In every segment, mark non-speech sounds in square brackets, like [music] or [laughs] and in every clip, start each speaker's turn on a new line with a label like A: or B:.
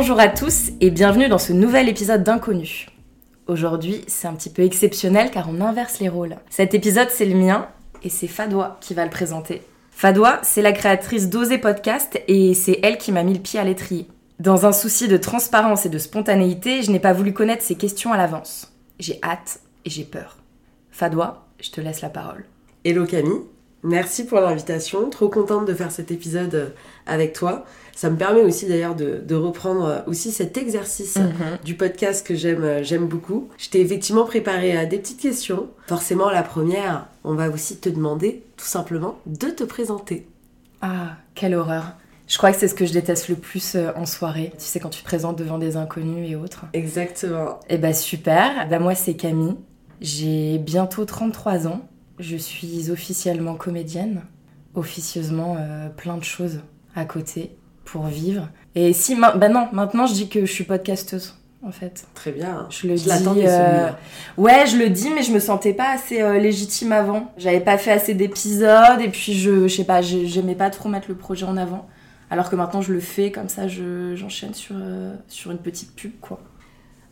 A: Bonjour à tous et bienvenue dans ce nouvel épisode d'Inconnu. Aujourd'hui, c'est un petit peu exceptionnel car on inverse les rôles. Cet épisode, c'est le mien et c'est Fadwa qui va le présenter. Fadwa, c'est la créatrice d'Oser Podcast et c'est elle qui m'a mis le pied à l'étrier. Dans un souci de transparence et de spontanéité, je n'ai pas voulu connaître ces questions à l'avance. J'ai hâte et j'ai peur. Fadwa, je te laisse la parole.
B: Hello Camille, merci pour l'invitation. Trop contente de faire cet épisode euh, avec toi. Ça me permet aussi d'ailleurs de, reprendre euh, aussi cet exercice
A: Mhm.
B: du podcast que j'aime euh, j'aime beaucoup. Je t'ai effectivement préparé euh, des petites questions. Forcément, la première, on va aussi te demander tout simplement de te présenter.
A: Ah, quelle horreur. Je crois que c'est ce que je déteste le plus euh, en soirée. Tu sais, quand tu te présentes devant des inconnus et autres.
B: Exactement.
A: Eh bah super. Bah moi c'est Camille. J'ai bientôt 33 ans. Je suis officiellement comédienne. Officieusement euh, plein de choses à côté pour vivre. Et si ma- bah non, maintenant je dis que je suis podcasteuse en fait.
B: Très bien.
A: Je le dis. euh. Ouais, je le dis, mais je me sentais pas assez euh, légitime avant. J'avais pas fait assez d'épisodes et puis je, je sais pas, j'ai- j'aimais pas trop mettre le projet en avant. Alors que maintenant je le fais comme ça, je, j'enchaîne sur, euh, sur une petite pub quoi.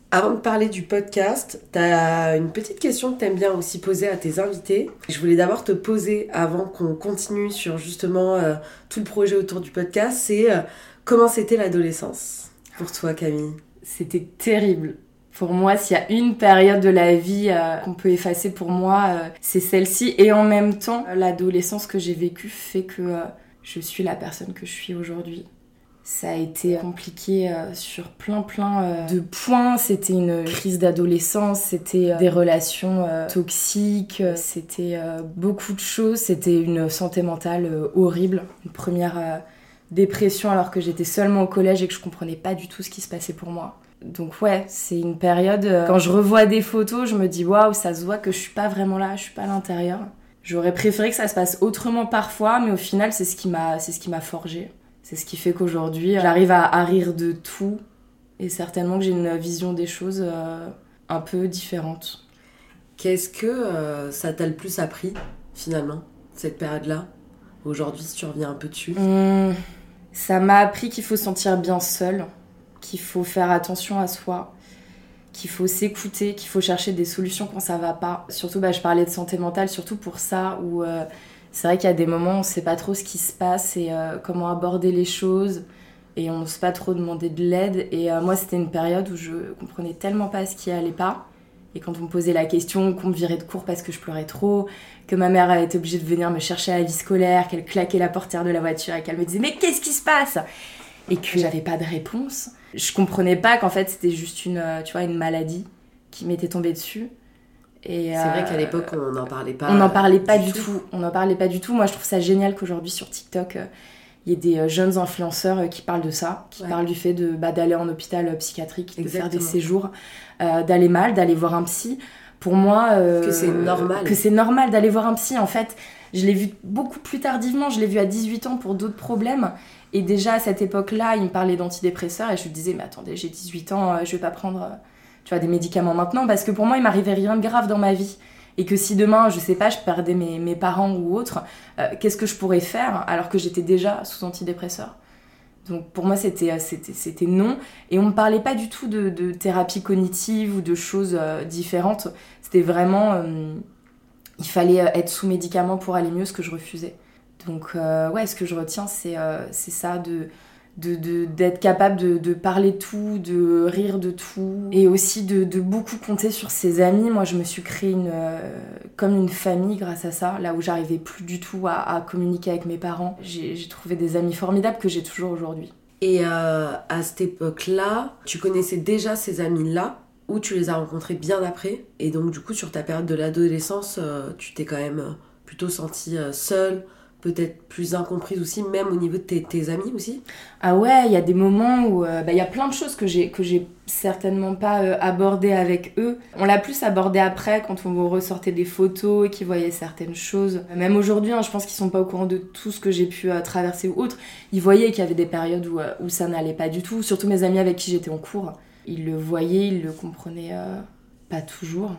B: Avant de parler du podcast, t'as une petite question que t'aimes bien aussi poser à tes invités. Je voulais d'abord te poser, avant qu'on continue sur justement euh, tout le projet autour du podcast, c'est euh, comment c'était l'adolescence pour toi Camille?
A: C'était terrible. Pour moi, s'il y a une période de la vie euh, qu'on peut effacer pour moi, c'est celle-ci. Et en même temps, l'adolescence que j'ai vécue fait que je suis la personne que je suis aujourd'hui. Ça a été compliqué euh, sur plein plein euh, de points. C'était une crise d'adolescence, c'était euh, des relations toxiques, c'était beaucoup de choses. C'était une santé mentale horrible. Une première dépression alors que j'étais seulement au collège et que je comprenais pas du tout ce qui se passait pour moi. Donc ouais, c'est une période. Quand je revois des photos, je me dis waouh, ça se voit que je suis pas vraiment là, je suis pas à l'intérieur. J'aurais préféré que ça se passe autrement parfois, mais au final, c'est ce qui m'a, c'est ce qui m'a forgé. C'est ce qui fait qu'aujourd'hui, j'arrive à, à rire de tout et certainement que j'ai une vision des choses euh, un peu différente.
B: Qu'est-ce que euh, ça t'a le plus appris finalement, cette période-là? Aujourd'hui, si tu reviens un peu dessus.
A: Hum, ça m'a appris qu'il faut se sentir bien seul, qu'il faut faire attention à soi, qu'il faut s'écouter, qu'il faut chercher des solutions quand ça va pas. Surtout, bah, je parlais de santé mentale, surtout pour ça, où euh, c'est vrai qu'il y a des moments où on sait pas trop ce qui se passe et euh, comment aborder les choses, et on n'ose pas trop demander de l'aide. Et euh, moi, c'était une période où je comprenais tellement pas ce qui allait pas. Et quand on me posait la question, qu'on me virait de cours parce que je pleurais trop, que ma mère a été obligée de venir me chercher à la vie scolaire, qu'elle claquait la portière de la voiture et qu'elle me disait mais qu'est-ce qui se passe? Et que j'avais pas de réponse. Je comprenais pas qu'en fait c'était juste une, euh, tu vois, une maladie qui m'était tombée dessus. Et
B: C'est vrai
A: euh,
B: qu'à l'époque, on n'en parlait pas.
A: on n'en parlait pas du
B: tout.
A: tout. On n'en parlait pas du tout. Moi, je trouve ça génial qu'aujourd'hui sur TikTok, euh, il y ait des euh, jeunes influenceurs euh, qui parlent de ça, qui
B: Ouais.
A: parlent du fait de bah, d'aller en hôpital euh, psychiatrique, de faire des séjours, euh, d'aller mal, d'aller voir un psy. Pour moi, euh,
B: Que c'est normal.
A: Que c'est normal d'aller voir un psy. En fait, je l'ai vu beaucoup plus tardivement. Je l'ai vu à 18 ans pour d'autres problèmes. Et déjà à cette époque-là, il me parlait d'antidépresseurs et je lui disais mais attendez, j'ai 18 ans, euh, je vais pas prendre euh, tu vois des médicaments maintenant parce que pour moi, il m'arrivait rien de grave dans ma vie et que si demain, je sais pas, je perdais mes, mes parents ou autre, euh, qu'est-ce que je pourrais faire alors que j'étais déjà sous antidépresseur? Donc pour moi, c'était euh, c'était c'était non. Et on me parlait pas du tout de, thérapie cognitive ou de choses euh, différentes. C'était vraiment. il fallait être sous médicaments pour aller mieux, ce que je refusais. Donc ouais, ce que je retiens, c'est c'est ça de de- de- d'être capable de, parler de tout, de rire de tout, et aussi de, beaucoup compter sur ses amis. Moi, je me suis créée une, euh, comme une famille grâce à ça, là où j'arrivais plus du tout à, communiquer avec mes parents. J'ai trouvé des amis formidables que j'ai toujours aujourd'hui.
B: Et euh, à cette époque-là, tu connaissais déjà ces amis-là ou tu les as rencontrés bien après? Et donc, du coup, sur ta période de l'adolescence, euh, tu t'es quand même plutôt sentie seule, peut-être plus incomprise aussi, même au niveau de tes, amis aussi
A: Ah ouais, il y a des moments où euh, bah, il y a plein de choses que j'ai que j'ai certainement pas euh, abordées avec eux. On l'a plus abordé après quand on vous ressortait des photos et qu'ils voyaient certaines choses. Même aujourd'hui, hein, je pense qu'ils sont pas au courant de tout ce que j'ai pu euh, traverser ou autre. Ils voyaient qu'il y avait des périodes où, où ça n'allait pas du tout. Surtout mes amis avec qui j'étais en cours, ils le voyaient, ils le comprenaient pas toujours.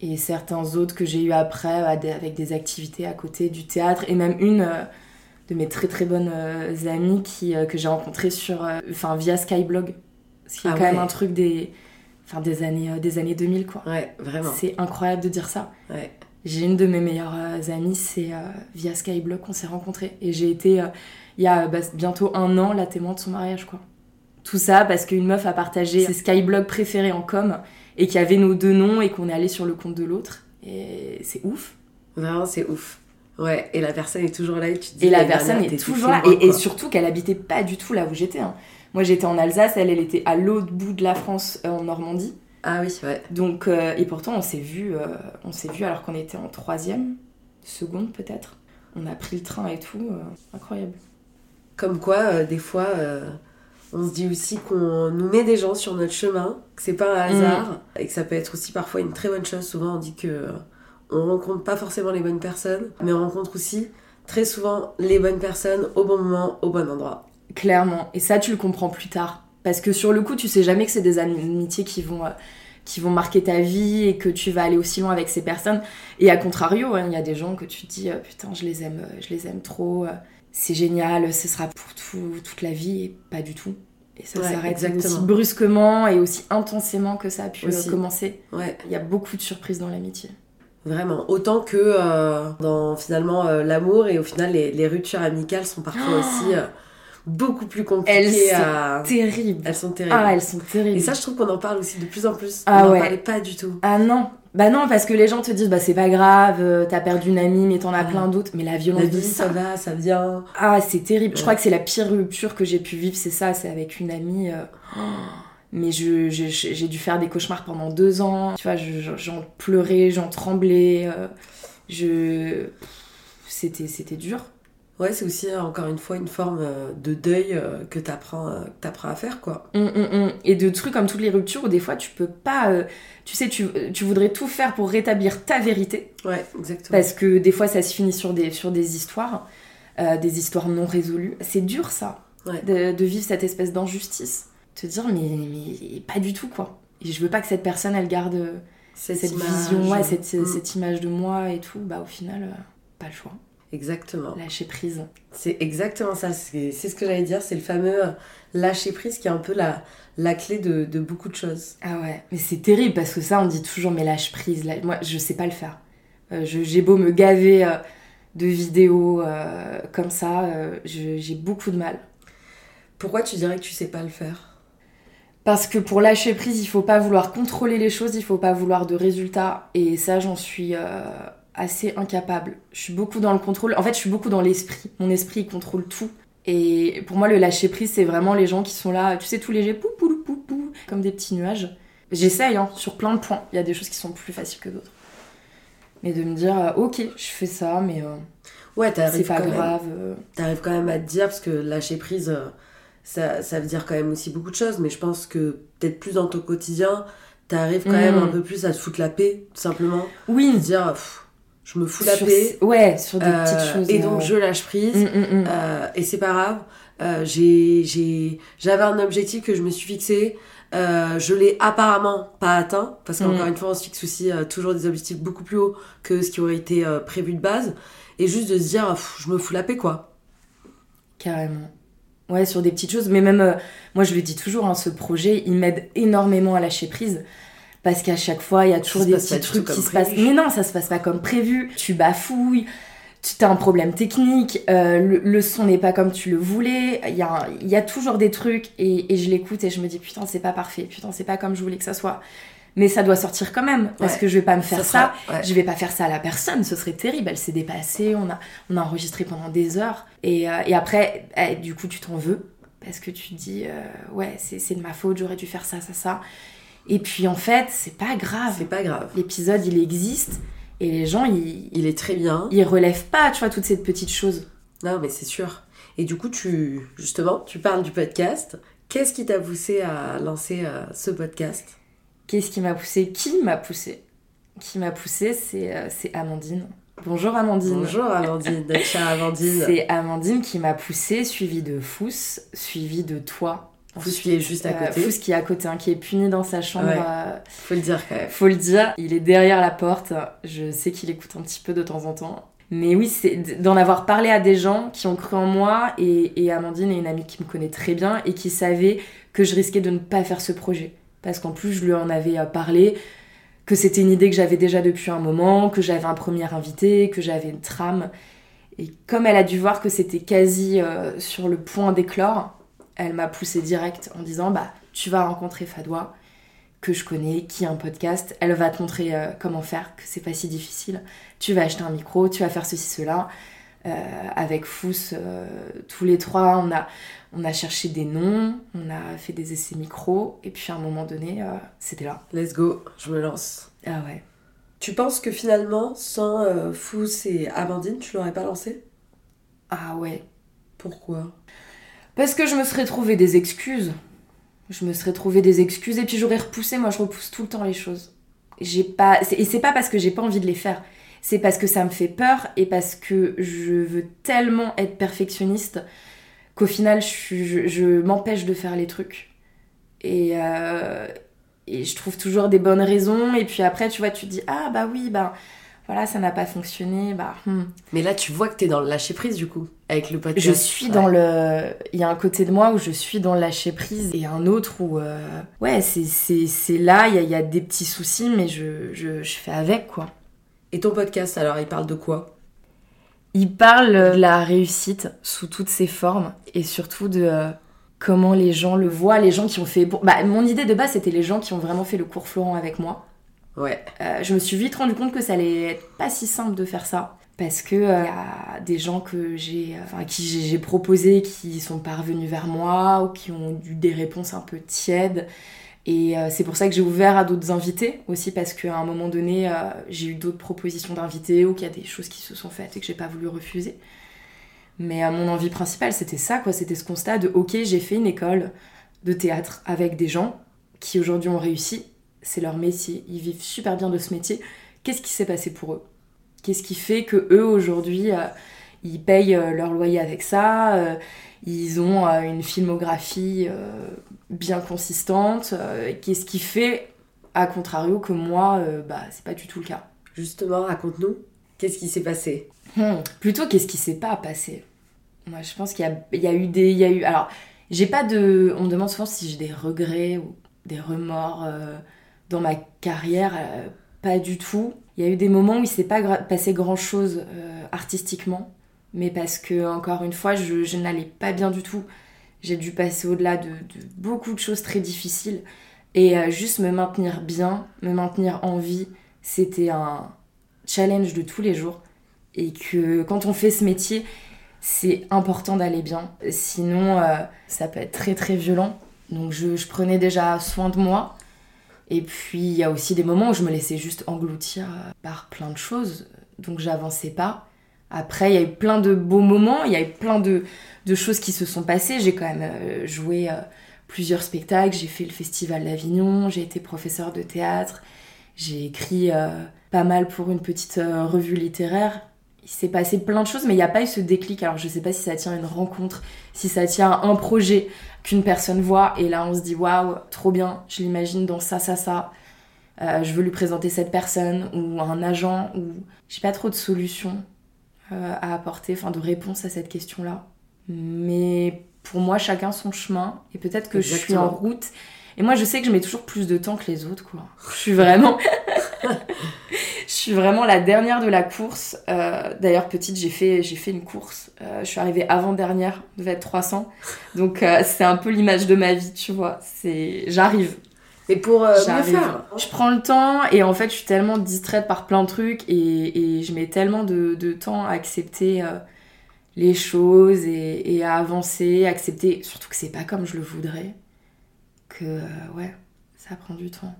A: Et certains autres que j'ai eu après, avec des activités à côté du théâtre, et même une euh, de mes très très bonnes euh, amies qui, euh, que j'ai rencontrées sur, enfin, via Skyblog. Ce qui est
B: Ah
A: quand même un truc des, enfin, des, années, des années 2000, quoi.
B: Ouais, vraiment.
A: C'est incroyable de dire ça.
B: Ouais.
A: J'ai une de mes meilleures amies, c'est via Skyblog qu'on s'est rencontrés. Et j'ai été, il y a bah, bientôt un an, la témoin de son mariage, quoi. Tout ça parce qu'une meuf a partagé ses Skyblog préférés en com et qui avait nos deux noms et qu'on est allé sur le compte de l'autre. Et c'est ouf.
B: Vraiment, c'est ouf. Ouais, et la personne est toujours là et tu te dis.
A: Et la personne est toujours là. Et, surtout qu'elle habitait pas du tout là où j'étais. hein. Moi j'étais en Alsace, elle, elle était à l'autre bout de la France, euh, en Normandie.
B: Ah oui, ouais.
A: Donc, euh, et pourtant on s'est vu, euh, on s'est vu alors qu'on était en troisième, seconde peut-être. On a pris le train et tout, incroyable.
B: Comme quoi, des fois, on se dit aussi qu'on nous met des gens sur notre chemin, que c'est pas un hasard, et que ça peut être aussi parfois une très bonne chose. Souvent, on dit que euh, on rencontre pas forcément les bonnes personnes, mais on rencontre aussi très souvent les bonnes personnes au bon moment, au bon endroit.
A: Clairement. Et ça tu le comprends plus tard. Parce que sur le coup tu sais jamais que c'est des amitiés qui vont, euh, qui vont marquer ta vie et que tu vas aller aussi loin avec ces personnes. Et à contrario, hein, il y a des gens que tu te dis, euh, putain, je les aime, euh, je les aime trop, c'est génial, ce sera pour tout- toute la vie, et pas du tout. Et ça
B: Ouais,
A: s'arrête
B: exactement.
A: aussi brusquement et aussi intensément que ça a pu euh,
B: Aussi.
A: commencer.
B: Ouais,
A: Il y a beaucoup de surprises dans l'amitié.
B: vraiment. Autant que euh, dans finalement euh, l'amour, et au final, les, les ruptures amicales sont parfois
A: Oh
B: aussi euh, beaucoup plus
A: Elles
B: compliquées
A: sont
B: à.
A: Terrible.
B: Elles sont terribles.
A: Ah, elles sont terribles.
B: Et ça, je trouve qu'on en parle aussi de plus en plus.
A: Ah
B: on n'en
A: ouais.
B: parlait pas du tout.
A: Ah non, bah non, parce que les gens te disent, bah c'est pas grave, euh, t'as perdu une amie, mais t'en as
B: Ah.
A: plein d'autres. Mais la violence
B: La
A: de
B: ça
A: ça.
B: va, ça vient.
A: Ah, c'est terrible. Je crois que c'est la pire rupture que j'ai pu vivre, c'est ça, c'est avec une amie. euh, oh. Mais je, je- je- j'ai dû faire des cauchemars pendant deux ans. Tu vois, je- je- j'en pleurais, j'en tremblais. euh, je. C'était, c'était dur.
B: Ouais, c'est aussi euh, encore une fois une forme euh, de deuil euh, que t'apprends que t'apprends à faire, quoi.
A: Hum, hum, hum. Et de trucs comme toutes les ruptures où des fois tu peux pas. euh, tu sais, tu, tu voudrais tout faire pour rétablir ta vérité.
B: Ouais, exactement.
A: Parce que des fois, ça se finit sur des, sur des histoires, euh, des histoires non résolues. C'est dur, ça,
B: Ouais.
A: de, de vivre cette espèce d'injustice. Te dire, mais, mais pas du tout, quoi. Et je veux pas que cette personne, elle garde
B: Cette,
A: cette,
B: image,
A: vision, ouais, cette, cette image de moi et tout. Bah, au final, euh, pas le choix.
B: Exactement.
A: Lâcher prise.
B: C'est exactement ça. C'est ce que j'allais dire. C'est le fameux euh, lâcher prise qui est un peu la, la clé de, de beaucoup de choses.
A: Ah ouais, mais c'est terrible parce que ça, on dit toujours, mais lâche prise. Moi, je sais pas le faire. Euh, J'ai beau me gaver euh, de vidéos euh, comme ça, j'ai beaucoup de mal.
B: Pourquoi tu dirais que tu sais pas le faire?
A: Parce que pour lâcher prise, il faut pas vouloir contrôler les choses, il faut pas vouloir de résultats. Et ça, j'en suis assez incapable. Je suis beaucoup dans le contrôle. En fait, je suis beaucoup dans l'esprit. Mon esprit, il contrôle tout. Et pour moi, le lâcher prise, c'est vraiment les gens qui sont là, tu sais, tous légers, pou, pou, pou, pou, comme des petits nuages. J'essaye, hein, sur plein de points. Il y a des choses qui sont plus faciles que d'autres. Mais de me dire, euh, ok, je fais ça, mais euh,
B: Ouais,
A: c'est
B: t'arrives
A: pas
B: quand même.
A: grave. euh.
B: T'arrives quand même à te dire, parce que lâcher prise, euh, ça, ça veut dire quand même aussi beaucoup de choses, mais je pense que peut-être plus dans ton quotidien, t'arrives quand
A: Mm.
B: même un peu plus à te foutre la paix, tout simplement. Te
A: Oui,
B: dire, pff, je me fous la
A: sur-
B: paix,
A: Ouais, sur des
B: euh,
A: petites choses.
B: et donc
A: euh,
B: je lâche prise,
A: mm, mm, mm.
B: euh, et c'est pas grave. Euh, j'ai, j'avais un objectif que je me suis fixé. euh, je l'ai apparemment pas atteint parce qu'encore une fois on se fixe aussi euh, toujours des objectifs beaucoup plus hauts que ce qui aurait été euh, prévu de base et juste de se dire pff, je me fous la paix quoi
A: Carrément. Ouais, sur des petites choses. Mais même, euh, moi je le dis toujours, hein, ce projet, il m'aide énormément à lâcher prise. Parce qu'à chaque fois, il y a toujours des petits trucs qui se passent. Mais non, ça se passe pas comme prévu. Tu bafouilles, tu as un problème technique, euh, le, le son n'est pas comme tu le voulais. Il y a, y a toujours des trucs et, et je l'écoute et je me dis putain, c'est pas parfait, putain, c'est pas comme je voulais que ça soit. Mais ça doit sortir quand même parce
B: Ouais.
A: que je vais pas me faire ça.
B: sera- ouais.
A: Je vais pas faire ça à la personne, ce serait terrible. Elle s'est dépassée, on a, on a enregistré pendant des heures. Et, euh, et après, eh, du coup, tu t'en veux. Parce que tu te dis, euh, ouais, c'est de ma faute, j'aurais dû faire ça, ça, ça. Et puis en fait, c'est pas grave.
B: c'est pas grave
A: L'épisode, il existe. Et les gens, ils,
B: il est très bien
A: ils relèvent pas, tu vois, toutes ces petites choses.
B: non mais c'est sûr et du coup tu justement tu parles du podcast qu'est-ce qui t'a poussé à lancer euh, ce podcast?
A: Qu'est-ce qui m'a poussé? Qui m'a poussé? Qui m'a poussé, c'est euh, c'est Amandine. Bonjour Amandine.
B: bonjour Amandine [laughs] Amandine
A: C'est Amandine qui m'a poussé, suivi de Fous, suivi de toi.
B: Fous qui est juste à
A: Euh,
B: côté
A: Fous qui est à côté, hein, qui est puni dans sa chambre.
B: Ouais.
A: euh,
B: faut le dire quand même
A: faut le dire, il est derrière la porte. Je sais qu'il écoute un petit peu de temps en temps. Mais oui, c'est d'en avoir parlé à des gens qui ont cru en moi et, et Amandine est une amie qui me connaît très bien et qui savait que je risquais de ne pas faire ce projet. Parce qu'en plus, je lui en avais euh, parlé, que c'était une idée que j'avais déjà depuis un moment, que j'avais un premier invité, que j'avais une trame. Et comme elle a dû voir que c'était quasi euh, sur le point d'éclore, elle m'a poussé direct en disant bah tu vas rencontrer Fadwa que je connais, qui a un podcast, elle va te montrer euh, comment faire, que c'est pas si difficile. Tu vas acheter un micro, tu vas faire ceci, cela. Euh, avec Fous, euh, tous les trois, on a, on a cherché des noms, on a fait des essais micro, et puis à un moment donné, c'était là.
B: Let's go, je me lance.
A: Ah ouais.
B: Tu penses que finalement, sans Fous et Amandine, tu l'aurais pas lancé?
A: Ah ouais.
B: Pourquoi?
A: Parce que je me serais trouvé des excuses je me serais trouvé des excuses et puis j'aurais repoussé. Moi, je repousse tout le temps les choses. J'ai pas et c'est pas parce que j'ai pas envie de les faire. C'est parce que ça me fait peur et parce que je veux tellement être perfectionniste qu'au final, je, m'empêche de faire les trucs. Et, euh, et je trouve toujours des bonnes raisons. Et puis après, tu vois, tu dis ah bah oui, bah voilà, ça n'a pas fonctionné, bah. Hmm.
B: Mais là, tu vois que t'es dans le lâcher prise du coup, avec le podcast.
A: Je suis dans le. Il y a un côté de moi où je suis dans le lâcher prise et un autre où. Euh, ouais, c'est là, il y a, y a, des petits soucis, mais je, je, je, fais avec quoi.
B: Et ton podcast, alors, il parle de quoi?
A: Il parle de la réussite sous toutes ses formes et surtout de. Euh, comment les gens le voient, les gens qui ont fait... Bah, mon idée de base, c'était les gens qui ont vraiment fait le cours Florent avec moi. Euh, je me suis vite rendu compte que ça allait être pas si simple de faire ça. Parce que il euh, y a des gens que j'ai, enfin, qui j'ai proposé qui sont pas revenus vers moi ou qui ont eu des réponses un peu tièdes. Et euh, c'est pour ça que j'ai ouvert à d'autres invités aussi parce qu'à un moment donné, j'ai eu d'autres propositions d'invités ou qu'il y a des choses qui se sont faites et que j'ai pas voulu refuser. Mais mon envie principale, c'était ça, quoi. C'était ce constat de ok, j'ai fait une école de théâtre avec des gens qui aujourd'hui ont réussi c'est leur métier, ils vivent super bien de ce métier. Qu'est-ce qui s'est passé pour eux? Qu'est-ce qui fait que eux aujourd'hui euh, ils payent euh, leur loyer avec ça? Euh, Ils ont une filmographie bien consistante. Qu'est-ce qui fait, à contrario, que moi, bah c'est pas du tout le cas?
B: Justement, raconte-nous. Qu'est-ce qui s'est passé?
A: Hmm, Plutôt, qu'est-ce qui s'est pas passé? Moi, je pense qu'il y, y a, eu des, il y a eu. Alors, j'ai pas de. On me demande souvent si j'ai des regrets ou des remords dans ma carrière, euh, pas du tout. Il y a eu des moments où il s'est pas passé grand chose euh, artistiquement, mais parce que, encore une fois, je, n'allais pas bien du tout. J'ai dû passer au-delà de, beaucoup de choses très difficiles. Et euh, juste me maintenir bien, me maintenir en vie, c'était un challenge de tous les jours. Et que quand on fait ce métier, c'est important d'aller bien. Sinon, ça peut être très très violent. Donc je, je, prenais déjà soin de moi. Et puis il y a aussi des moments où je me laissais juste engloutir euh, par plein de choses, donc j'avançais pas. Après, il y a eu plein de beaux moments, il y a eu plein de, de choses qui se sont passées. J'ai quand même euh, joué euh, plusieurs spectacles, j'ai fait le festival d'Avignon, j'ai été professeur de théâtre, j'ai écrit pas mal pour une petite revue littéraire. Il s'est passé plein de choses, mais il n'y a pas eu ce déclic. Alors je sais pas si ça tient à une rencontre, si ça tient à un projet qu'une personne voit et là on se dit waouh, trop bien, je l'imagine dans ça, ça, ça. Euh, je veux lui présenter cette personne ou un agent ou j'ai pas trop de solutions euh, à apporter, enfin de réponse à cette question-là. Mais pour moi, chacun son chemin et peut-être que je suis en route. Et moi, je sais que je mets toujours plus de temps que les autres, quoi. Je suis [laughs] vraiment. [laughs] je suis vraiment la dernière de la course. Euh, d'ailleurs, petite, j'ai fait, j'ai fait une course. Euh, je suis arrivée avant-dernière, devait être 300. Donc, euh, c'est un peu l'image de ma vie, tu vois. C'est, J'arrive.
B: Et pour faire
A: Je prends le temps et en fait, je suis tellement distraite par plein de trucs et, et je mets tellement de, de temps à accepter les choses et, et, à avancer, accepter surtout que c'est pas comme je le voudrais. Que, ouais, ça prend du temps.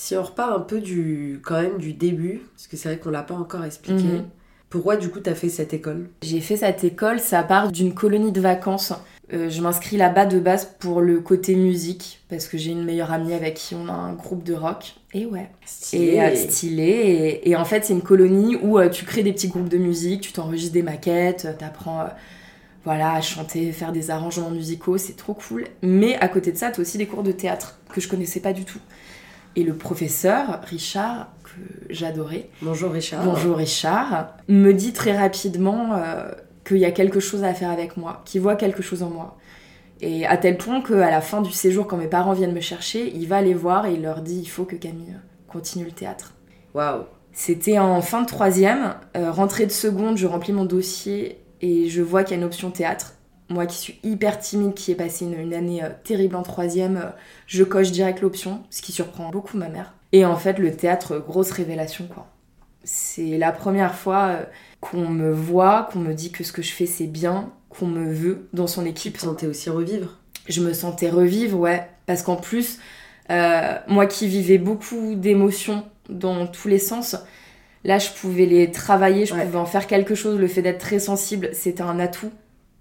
B: Si on repart un peu du, quand même du début, parce que c'est vrai qu'on l'a pas encore expliqué, mhm. pourquoi du coup tu as fait cette école?
A: J'ai fait cette école, ça part d'une colonie de vacances. Euh, je m'inscris là-bas de base pour le côté musique, parce que j'ai une meilleure amie avec qui on a un groupe de rock. Et ouais.
B: Stylé. Et, euh,
A: stylé. Et, en fait, c'est une colonie où euh, tu crées des petits groupes de musique, tu t'enregistres des maquettes, t'apprends voilà, à chanter, faire des arrangements musicaux, c'est trop cool. Mais à côté de ça, tu as aussi des cours de théâtre que je connaissais pas du tout. Et le professeur, Richard, que j'adorais,
B: Bonjour Richard.
A: bonjour Richard, me dit très rapidement euh, qu'il y a quelque chose à faire avec moi, qu'il voit quelque chose en moi. Et à tel point qu'à la fin du séjour, quand mes parents viennent me chercher, il va les voir et il leur dit il faut que Camille continue le théâtre.
B: Waouh.
A: C'était en fin de troisième, euh, rentrée de seconde, je remplis mon dossier et je vois qu'il y a une option théâtre. Moi qui suis hyper timide, qui ai passé une, une année euh, terrible en troisième, euh, je coche direct l'option, ce qui surprend beaucoup ma mère. Et en fait, le théâtre, euh, grosse révélation quoi. C'est la première fois euh, qu'on me voit, qu'on me dit que ce que je fais c'est bien, qu'on me veut dans son
B: Tu
A: équipe.
B: te sentais aussi revivre?
A: Je me sentais revivre, ouais. Parce qu'en plus, moi qui vivais beaucoup d'émotions dans tous les sens, là je pouvais les travailler, je
B: Ouais.
A: pouvais en faire quelque chose. Le fait d'être très sensible, c'était un atout.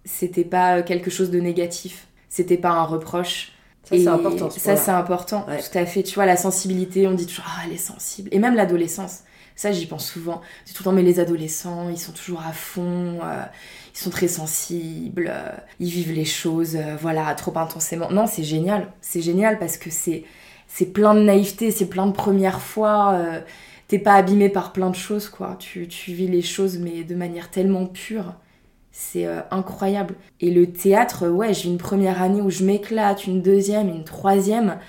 A: C'était pas quelque chose de négatif. C'était pas un reproche.
B: Ça, c'est important. ce
A: Ça, c'est important.
B: Ouais.
A: Tout à fait. Tu vois, la sensibilité, on dit toujours, ah, elle est sensible. Et même l'adolescence. Ça, j'y pense souvent. C'est tout le temps, mais les adolescents, ils sont toujours à fond, euh, ils sont très sensibles, euh, ils vivent les choses, euh, voilà, trop intensément. Non, c'est génial. C'est génial parce que c'est, c'est plein de naïveté, c'est plein de premières fois. t'es pas abîmé par plein de choses, quoi. Tu, tu vis les choses, mais de manière tellement pure. C'est euh, incroyable. Et le théâtre, euh, ouais, j'ai une première année où je m'éclate, une deuxième, une troisième,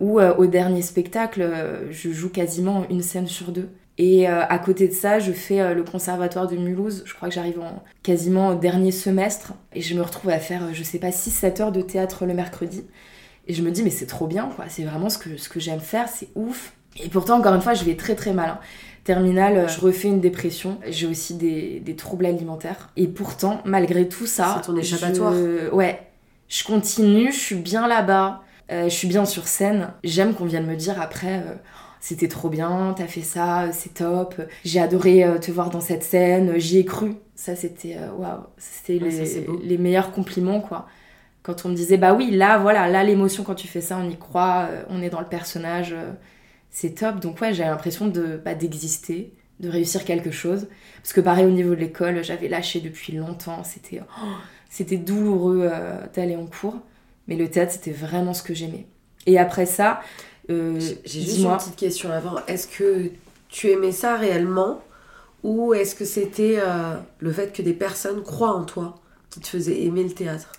A: où euh, au dernier spectacle, euh, je joue quasiment une scène sur deux. Et euh, à côté de ça, je fais euh, le conservatoire de Mulhouse. Je crois que j'arrive en quasiment au dernier semestre. Et je me retrouve à faire, euh, je sais pas, 6-7 heures de théâtre le mercredi. Et je me dis, mais c'est trop bien, quoi. C'est vraiment ce que, ce que j'aime faire, c'est ouf. Et pourtant, encore une fois, je vais très très mal. hein. Terminale, je refais une dépression. J'ai aussi des, des troubles alimentaires. Et pourtant, malgré tout ça.
B: C'est ton échappatoire.
A: je- Ouais. Je continue, je suis bien là-bas. euh, je suis bien sur scène. J'aime qu'on vienne me dire après. euh, c'était trop bien, t'as fait ça, c'est top. J'ai adoré euh, te voir dans cette scène, j'y ai cru. Ça, c'était waouh, c'était
B: Ouais,
A: les, les meilleurs compliments, quoi. Quand on me disait, bah oui, là, voilà, là, l'émotion, quand tu fais ça, on y croit, on est dans le personnage, c'est top. Donc, ouais, j'ai l'impression de bah, d'exister, de réussir quelque chose. Parce que, pareil, au niveau de l'école, j'avais lâché depuis longtemps, c'était oh, c'était douloureux euh, d'aller en cours. Mais le théâtre, c'était vraiment ce que j'aimais. Et après ça, euh,
B: J'ai juste une petite question avant. Est-ce que tu aimais ça réellement? Ou est-ce que c'était euh, le fait que des personnes croient en toi qui te faisait aimer le théâtre?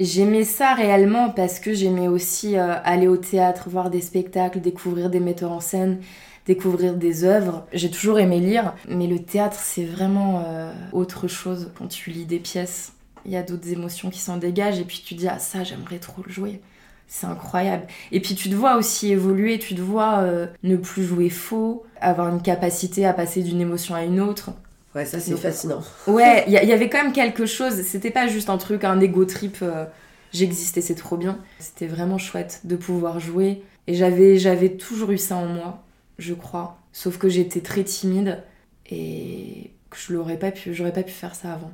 A: J'aimais ça réellement parce que j'aimais aussi euh, aller au théâtre, voir des spectacles, découvrir des metteurs en scène, découvrir des œuvres. J'ai toujours aimé lire, mais le théâtre c'est vraiment euh, autre chose quand tu lis des pièces. Il y a d'autres émotions qui s'en dégagent et puis tu dis ah ça j'aimerais trop le jouer. C'est incroyable. Et puis tu te vois aussi évoluer, tu te vois euh, ne plus jouer faux, avoir une capacité à passer d'une émotion à une autre.
B: Ouais, ça c'est fascinant.
A: Ouais, il y, a- il y avait quand même quelque chose. C'était pas juste un truc, un ego trip. euh, J'existais, c'est trop bien. C'était vraiment chouette de pouvoir jouer. Et j'avais, j'avais toujours eu ça en moi, je crois. Sauf que j'étais très timide et que je l'aurais pas pu, j'aurais pas pu faire ça avant.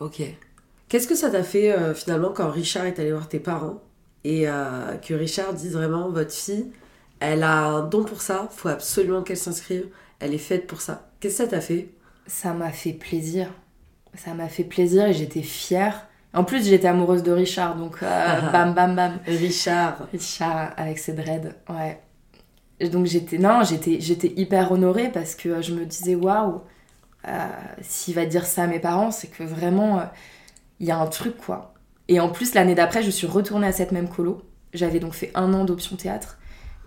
B: Ok. Qu'est-ce que ça t'a fait euh, finalement quand Richard est allé voir tes parents et euh, que Richard dise vraiment votre fille, elle a un don pour ça, faut absolument qu'elle s'inscrive, elle est faite pour ça. Qu'est-ce que ça t'a fait?
A: Ça m'a fait plaisir. Ça m'a fait plaisir et j'étais fière. En plus, j'étais amoureuse de Richard, donc euh, bam bam bam.
B: Richard.
A: Richard avec ses dreads, ouais. Et donc j'étais non, j'étais j'étais hyper honorée parce que euh, je me disais waouh, euh, s'il va dire ça à mes parents, c'est que vraiment euh, il y a un truc quoi. Et en plus l'année d'après, je suis retournée à cette même colo. J'avais donc fait un an d'option théâtre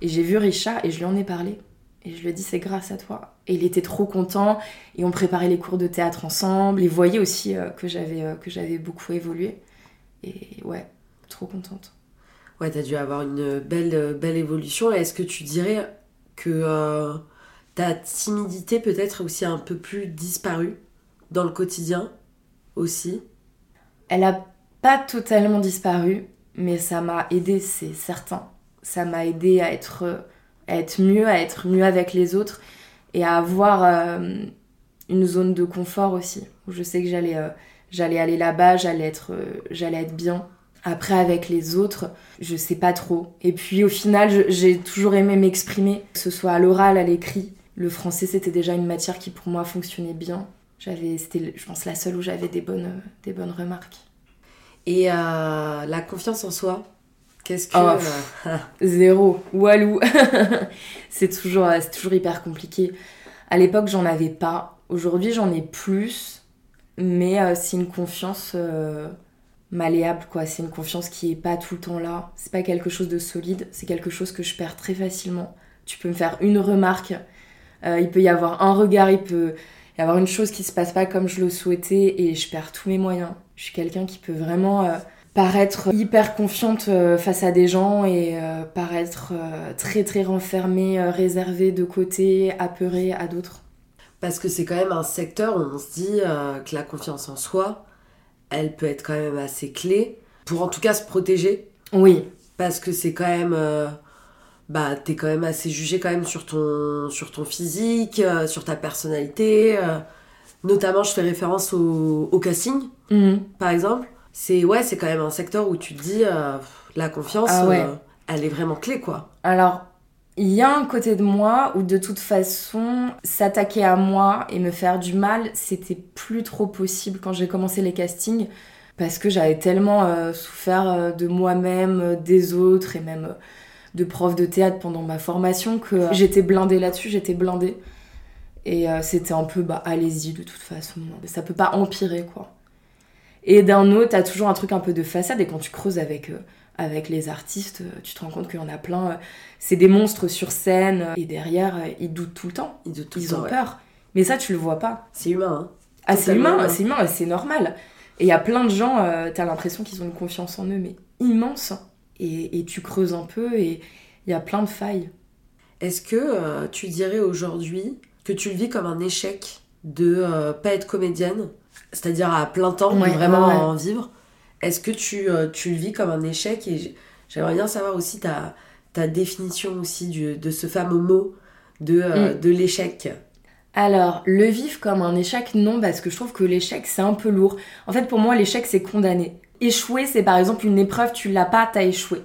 A: et j'ai vu Richard et je lui en ai parlé. Et je lui ai dit c'est grâce à toi. Et il était trop content et on préparait les cours de théâtre ensemble. Il voyait aussi euh, que j'avais euh, que j'avais beaucoup évolué. Et ouais, trop contente.
B: Ouais, t'as dû avoir une belle, belle évolution. Est-ce que tu dirais que euh, ta timidité peut-être aussi un peu plus disparue dans le quotidien aussi?
A: Elle a pas totalement disparu, mais ça m'a aidé, c'est certain. Ça m'a aidé à être, à être mieux, à être mieux avec les autres et à avoir euh, une zone de confort aussi, où je sais que j'allais euh, j'allais aller là-bas, j'allais être, euh, être bien. Après, avec les autres, je sais pas trop. Et puis au final, j'ai toujours aimé m'exprimer, que ce soit à l'oral, à l'écrit. Le français, c'était déjà une matière qui pour moi fonctionnait bien. J'avais, c'était, je pense, la seule où j'avais des bonnes, des bonnes remarques.
B: Et la confiance en soi, Qu'est-ce que.
A: Oh, [laughs] zéro. Walou. [laughs] c'est toujours, c'est toujours hyper compliqué. À l'époque, j'en avais pas. Aujourd'hui, j'en ai plus. Mais euh, c'est une confiance euh, malléable, quoi. C'est une confiance qui est pas tout le temps là. C'est pas quelque chose de solide. C'est quelque chose que je perds très facilement. Tu peux me faire une remarque. euh, il peut y avoir un regard. Il peut y avoir une chose qui se passe pas comme je le souhaitais. Et je perds tous mes moyens. Je suis quelqu'un qui peut vraiment. Paraître hyper confiante euh, face à des gens et euh, paraître euh, très très renfermée, réservée de côté, apeurée à d'autres.
B: Parce que c'est quand même un secteur où on se dit que la confiance en soi, elle peut être quand même assez clé pour en tout cas se protéger.
A: Oui,
B: Parce que c'est quand même. bah, t'es quand même assez jugé quand même sur ton, sur ton physique, euh, sur ta personnalité. euh. notamment, je fais référence au, au casting,
A: Mhm.
B: par exemple. C'est ouais, c'est quand même un secteur où tu te dis euh, la confiance,
A: Ah ouais.
B: euh, elle est vraiment clé quoi.
A: Alors, il y a un côté de moi où de toute façon, s'attaquer à moi et me faire du mal, c'était plus trop possible quand j'ai commencé les castings. Parce que j'avais tellement euh, souffert de moi-même, des autres et même de prof de théâtre pendant ma formation que j'étais blindée là-dessus, j'étais blindée. Et c'était un peu, bah allez-y de toute façon, ça peut pas empirer quoi. Et d'un autre, t'as toujours un truc un peu de façade et quand tu creuses avec, euh, avec les artistes, euh, tu te rends compte qu'il y en a plein. euh, c'est des monstres sur scène et derrière, ils doutent tout le temps.
B: Ils, doutent tout le
A: Ils
B: temps,
A: ont
B: ouais.
A: peur. Mais ça, tu le vois pas.
B: C'est humain, hein.
A: Ah, c'est humain,
B: humain.
A: c'est humain, et c'est normal. Et il y a plein de gens, euh, t'as l'impression qu'ils ont une confiance en eux, mais immense. Et, et tu creuses un peu et il y a plein de failles.
B: Est-ce que euh, tu dirais aujourd'hui que tu le vis comme un échec de euh, pas être comédienne, c'est-à-dire à plein temps,
A: Ouais,
B: vraiment
A: ouais,
B: en vivre Est-ce que tu, euh, tu le vis comme un échec Et j'aimerais bien savoir aussi ta, ta définition aussi du- de ce fameux mot de, euh,
A: Mm.
B: de l'échec.
A: Alors, le vivre comme un échec, non, parce que je trouve que l'échec, c'est un peu lourd. En fait, pour moi, l'échec, c'est condamner. Échouer, c'est par exemple une épreuve, tu l'as pas, t'as échoué.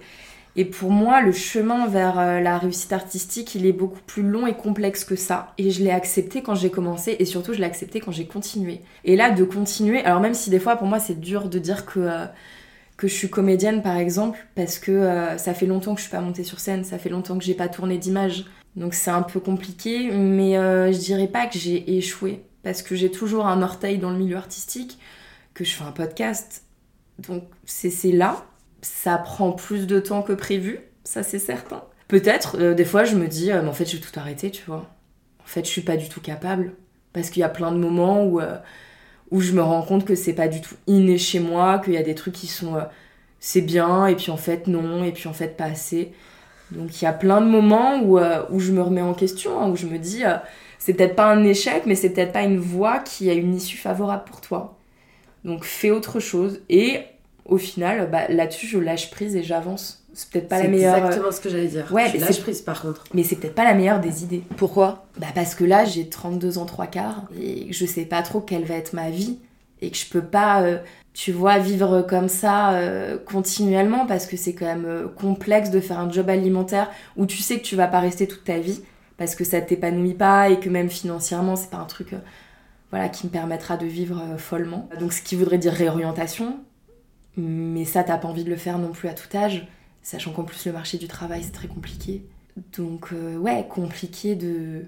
A: Et pour moi, le chemin vers euh, la réussite artistique, il est beaucoup plus long et complexe que ça. Et je l'ai accepté quand j'ai commencé, et surtout, je l'ai accepté quand j'ai continué. Et là, de continuer, alors même si des fois, pour moi, c'est dur de dire que, euh, que je suis comédienne, par exemple, parce que euh, ça fait longtemps que je suis pas montée sur scène, ça fait longtemps que j'ai pas tourné d'image. Donc c'est un peu compliqué, mais euh, je dirais pas que j'ai échoué, parce que j'ai toujours un orteil dans le milieu artistique, que je fais un podcast. Donc c'est c'est là, ça prend plus de temps que prévu, ça c'est certain. Peut-être, euh, des fois je me dis, euh, mais en fait je vais tout arrêter, tu vois. En fait je suis pas du tout capable, parce qu'il y a plein de moments où, euh, où je me rends compte que c'est pas du tout inné chez moi, qu'il y a des trucs qui sont... c'est bien, et puis en fait non, et puis en fait pas assez. Donc il y a plein de moments où, où je me remets en question, hein, où je me dis, c'est peut-être pas un échec, mais c'est peut-être pas une voie qui a une issue favorable pour toi. Donc fais autre chose. Et au final, bah, là-dessus, je lâche prise et j'avance. C'est peut-être pas la
B: C'est
A: meilleure. euh,
B: exactement ce que j'allais dire.
A: Ouais,
B: lâches
A: c'est-
B: prise par contre.
A: Mais c'est peut-être pas la meilleure des idées.
B: Pourquoi?
A: Bah parce que là, j'ai 32 ans, trois quarts, et je sais pas trop quelle va être ma vie, et que je peux pas, euh, tu vois, vivre comme ça euh, continuellement, parce que c'est quand même euh, complexe de faire un job alimentaire où tu sais que tu vas pas rester toute ta vie, parce que ça t'épanouit pas, et que même financièrement, c'est pas un truc, voilà, qui me permettra de vivre follement. Donc ce qui voudrait dire réorientation, mais ça, t'as pas envie de le faire non plus à tout âge, sachant qu'en plus le marché du travail, c'est très compliqué. Donc euh, ouais, compliqué de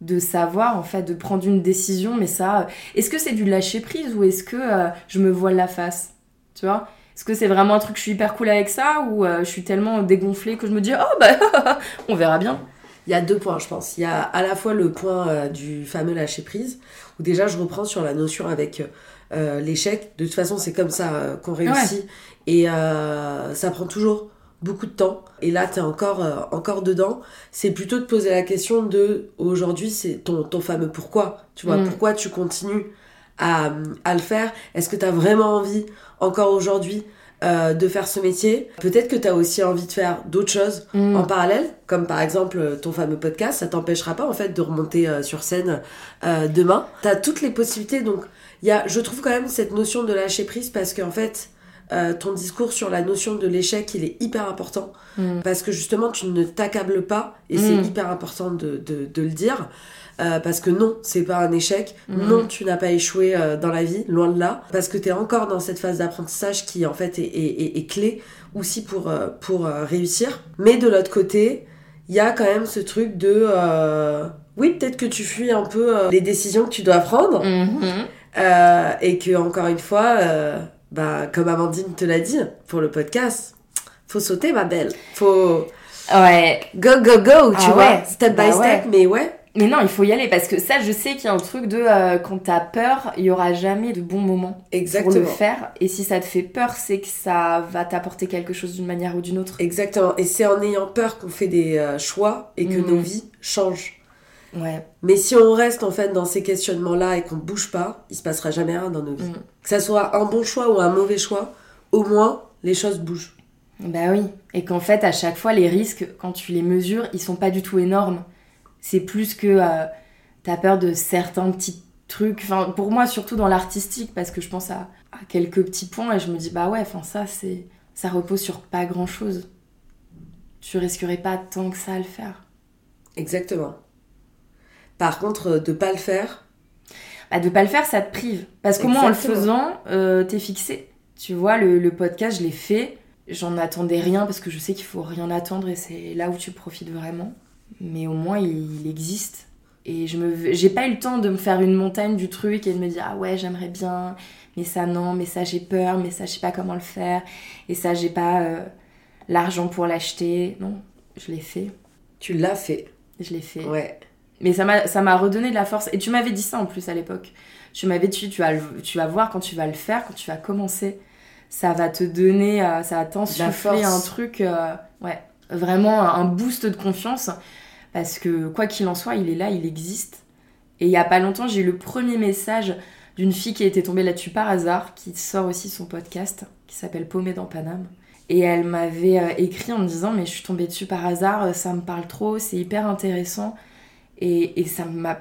A: de savoir en fait de prendre une décision mais ça euh, est-ce que c'est du lâcher prise ou est-ce que euh, je me voile la face tu vois? Est-ce que c'est vraiment un truc je suis hyper cool avec ça ou je suis tellement dégonflée que je me dis oh bah [laughs] on verra bien
B: Il y a deux points, je pense. Il y a à la fois le point du fameux lâcher prise, où déjà je reprends sur la notion avec euh, l'échec. De toute façon, c'est comme ça euh, qu'on réussit. Et euh, ça prend toujours beaucoup de temps. Et là, t'es encore, encore dedans. C'est plutôt de poser la question de aujourd'hui, c'est ton, ton fameux pourquoi. Tu vois,
A: Mm.
B: pourquoi tu continues à, à le faire? Est-ce que t'as vraiment envie, encore aujourd'hui, euh, de faire ce métier? Peut-être que t'as aussi envie de faire d'autres choses
A: Mm.
B: en parallèle, comme par exemple ton fameux podcast, ça t'empêchera pas en fait de remonter euh, sur scène euh, demain. T'as toutes les possibilités, donc y a, je trouve quand même cette notion de lâcher prise parce qu'en fait, euh, ton discours sur la notion de l'échec, il est hyper important.
A: Mm.
B: Parce que justement, tu ne t'accables pas, et c'est
A: Mm.
B: hyper important de, de- de le dire. Euh, parce que non, c'est pas un échec.
A: Mm.
B: Non, tu n'as pas échoué euh, dans la vie, loin de là. Parce que tu es encore dans cette phase d'apprentissage qui, en fait, est, est- est- est clé aussi pour, pour réussir. Mais de l'autre côté, il y a quand même ce truc de... oui, peut-être que tu fuis un peu les décisions que tu dois prendre.
A: Mhm.
B: Euh, et que, encore une fois, euh, bah, comme Amandine te l'a dit pour le podcast, faut sauter, ma belle. Faut
A: Ouais.
B: go, go, go, tu
A: Ah
B: vois,
A: ouais,
B: step by
A: bah
B: step,
A: ouais.
B: mais ouais.
A: Mais non, il faut y aller parce que ça, je sais qu'il y a un truc de euh, quand t'as peur, il y aura jamais de bon moment pour le
B: Exactement.
A: faire. Et si ça te fait peur, c'est que ça va t'apporter quelque chose d'une manière ou d'une autre.
B: Exactement. Et c'est en ayant peur qu'on fait des euh, choix et que
A: Mhm.
B: nos vies changent.
A: Ouais.
B: Mais si on reste en fait dans ces questionnements-là et qu'on bouge pas, il se passera jamais rien dans nos vies.
A: Mm.
B: Que ça soit un bon choix ou un mauvais choix, au moins les choses bougent.
A: Bah oui. Et qu'en fait, à chaque fois, les risques, quand tu les mesures, ils sont pas du tout énormes. C'est plus que euh, t'as peur de certains petits trucs. Enfin, pour moi, surtout dans l'artistique, parce que je pense à, à quelques petits points et je me dis, bah ouais, enfin, ça, c'est. Ça repose sur pas grand chose. Tu risquerais pas tant que ça à le faire.
B: Exactement. Par contre, euh, de pas le faire,
A: Bah, de pas le faire, ça te prive. Parce qu'au moins, en le faisant, euh, t'es fixé. Tu vois, le, le podcast, je l'ai fait. J'en attendais rien parce que je sais qu'il faut rien attendre et c'est là où tu profites vraiment. Mais au moins, il, il existe. Et je me, j'ai pas eu le temps de me faire une montagne du truc et de me dire ah ouais j'aimerais bien, mais ça non, mais ça j'ai peur, mais ça je sais pas comment le faire, et ça j'ai pas euh, l'argent pour l'acheter. Non, je l'ai fait,
B: tu l'as fait.
A: je l'ai fait.
B: Ouais.
A: Mais ça m'a, ça m'a redonné de la force. Et tu m'avais dit ça en plus à l'époque. Tu m'avais dit, tu vas, tu vas voir quand tu vas le faire, quand tu vas commencer, ça va te donner, euh, ça va t'insuffler un truc, euh, ouais, vraiment un boost de confiance. Parce que quoi qu'il en soit, il est là, il existe. Et il y a pas longtemps, j'ai eu le premier message d'une fille qui était tombée là-dessus par hasard, qui sort aussi son podcast, qui s'appelle Paumée dans Paname. Et elle m'avait euh, écrit en me disant Mais je suis tombée dessus par hasard, ça me parle trop, c'est hyper intéressant. Et, et ça m'a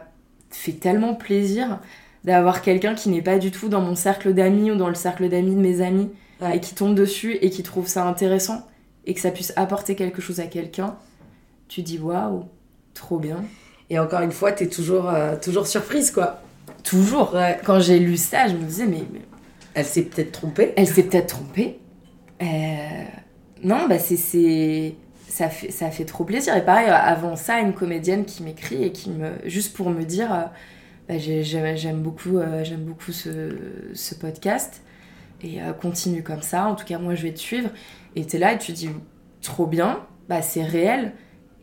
A: fait tellement plaisir d'avoir quelqu'un qui n'est pas du tout dans mon cercle d'amis ou dans le cercle d'amis de mes amis
B: Ouais.
A: et qui tombe dessus et qui trouve ça intéressant et que ça puisse apporter quelque chose à quelqu'un. Tu dis waouh, trop bien.
B: Et encore une fois, t'es toujours, euh, toujours surprise, quoi.
A: Toujours.
B: Ouais.
A: Quand j'ai lu ça, je me disais mais,
B: Elle s'est peut-être trompée.
A: elle s'est peut-être trompée. Euh, Non, bah c'est c'est ça fait ça fait trop plaisir. Et pareil, avant ça, une comédienne qui m'écrit et qui me juste pour me dire, euh, bah, j'ai- j'aime beaucoup euh, j'aime beaucoup ce, ce podcast et euh, continue comme ça. En tout cas, moi, je vais te suivre. Et t'es là et tu dis trop bien. Bah c'est réel.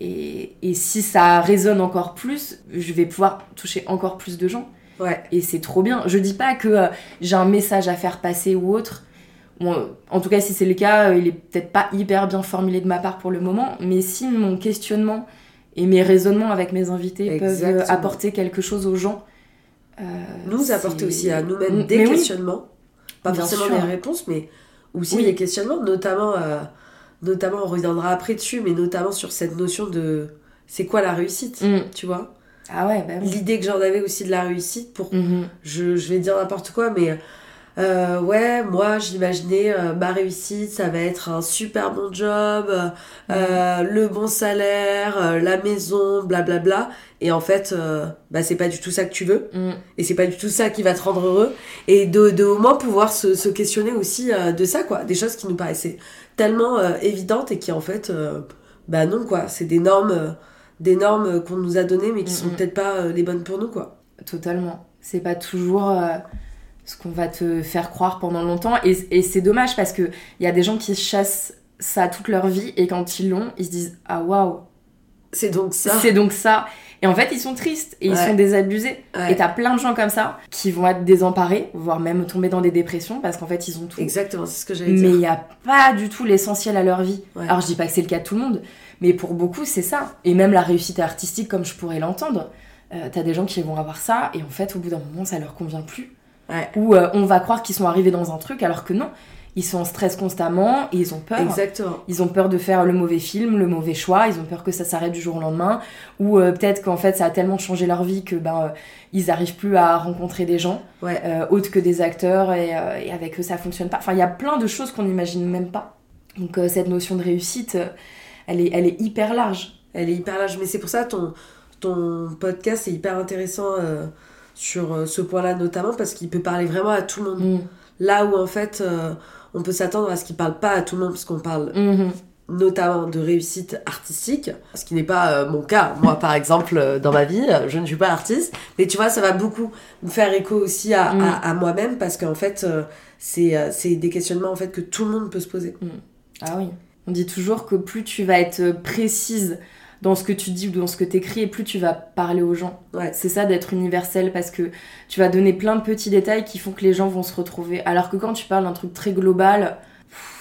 A: Et, et si ça résonne encore plus, je vais pouvoir toucher encore plus de gens.
B: Ouais.
A: Et c'est trop bien. Je dis pas que j'ai un message à faire passer ou autre. Bon, en tout cas, si c'est le cas, euh, il est peut-être pas hyper bien formulé de ma part pour le moment. Mais si mon questionnement et mes raisonnements avec mes invités peuvent
B: Exactement.
A: euh, apporter quelque chose aux gens. euh,
B: Nous apporter aussi à nous-mêmes
A: Mais
B: des
A: oui.
B: questionnements. Pas
A: Bien
B: forcément
A: sûr.
B: des réponses, mais aussi
A: Oui.
B: des questionnements, notamment, euh, notamment, on reviendra après dessus, mais notamment sur cette notion de c'est quoi la réussite,
A: Mm.
B: tu vois?
A: Ah ouais, bah oui.
B: L'idée que j'en avais aussi de la réussite, pour
A: Mhm.
B: je, je vais dire n'importe quoi, mais euh, ouais, moi j'imaginais euh, ma réussite, ça va être un super bon job, euh, euh, le bon salaire, euh, la maison, blablabla. Et en fait, euh, bah, c'est pas du tout ça que tu veux,
A: Mm.
B: et c'est pas du tout ça qui va te rendre heureux. Et de, de au moins pouvoir se, se questionner aussi euh, de ça, quoi. Des choses qui nous paraissaient tellement euh, évidentes et qui en fait, euh, bah non, quoi. C'est des normes, des normes qu'on nous a données, mais qui sont
A: Mm, mm.
B: peut-être pas les bonnes pour nous, quoi.
A: Totalement. C'est pas toujours euh, ce qu'on va te faire croire pendant longtemps. Et, et c'est dommage parce qu'il y a des gens qui chassent ça toute leur vie et quand ils l'ont, ils se disent Ah waouh,
B: C'est donc ça.
A: c'est donc ça. Et en fait, ils sont tristes et ils sont désabusés.
B: Ouais.
A: Et t'as plein de gens comme ça qui vont être désemparés, voire même tomber dans des dépressions parce qu'en fait, ils ont tout.
B: Exactement, c'est ce que j'allais
A: Mais
B: dire.
A: il n'y a pas du tout l'essentiel à leur vie.
B: Ouais.
A: Alors je dis pas que c'est le cas de tout le monde, mais pour beaucoup c'est ça. Et même la réussite artistique comme je pourrais l'entendre, euh, t'as des gens qui vont avoir ça et en fait au bout d'un moment ça leur convient plus.
B: Ouais.
A: Où euh, on va croire qu'ils sont arrivés dans un truc alors que non. Ils sont en stress constamment et ils ont peur.
B: Exactement.
A: Ils ont peur de faire le mauvais film, le mauvais choix. Ils ont peur que ça s'arrête du jour au lendemain. Ou euh, peut-être qu'en fait, ça a tellement changé leur vie que ben, euh, ils arrivent plus à rencontrer des gens
B: Ouais.
A: autres que des acteurs et, et avec eux ça fonctionne pas. Enfin, il y a plein de choses qu'on n'imagine même pas. Donc cette notion de réussite, elle est, elle est hyper large.
B: Elle est hyper large, mais c'est pour ça ton, ton podcast est hyper intéressant sur euh, ce point-là notamment parce qu'il peut parler vraiment à tout le monde.
A: Mm.
B: Là où en fait euh, on peut s'attendre à ce qu'il parle pas à tout le monde parce qu'on parle
A: Mhm.
B: notamment de réussite artistique, ce qui n'est pas euh, mon cas. Moi par exemple euh, dans ma vie, je ne suis pas artiste, mais tu vois ça va beaucoup me faire écho aussi à,
A: Mm.
B: à, à moi-même parce qu'en fait c'est c'est des questionnements en fait que tout le monde peut se poser.
A: Ah oui. On dit toujours que plus tu vas être précise dans ce que tu dis ou dans ce que tu écris et plus tu vas parler aux gens.
B: Ouais.
A: C'est ça d'être universel parce que tu vas donner plein de petits détails qui font que les gens vont se retrouver. Alors que quand tu parles d'un truc très global,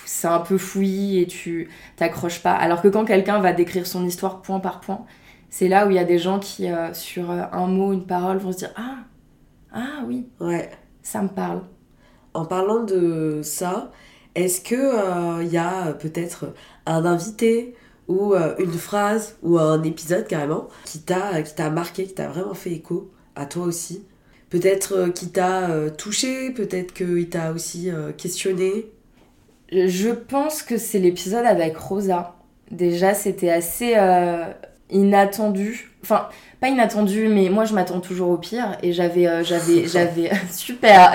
A: c'est un peu fouillis et tu t'accroches pas. Alors que quand quelqu'un va décrire son histoire point par point, c'est là où il y a des gens qui, euh, sur euh, un mot, une parole, vont se dire Ah, ah oui,
B: Ouais.
A: ça me parle.
B: En parlant de ça, est-ce que il y a euh, peut-être un invité ou euh, une phrase ou un épisode carrément qui t'a qui t'a marqué, qui t'a vraiment fait écho à toi aussi Peut-être euh, qui t'a euh, touché, peut-être qu'il t'a aussi euh, questionné.
A: Je pense que c'est l'épisode avec Rosa. Déjà, c'était assez inattendu. Enfin, pas inattendu, mais moi, je m'attends toujours au pire. Et j'avais, euh, j'avais, [laughs] j'avais [laughs] super.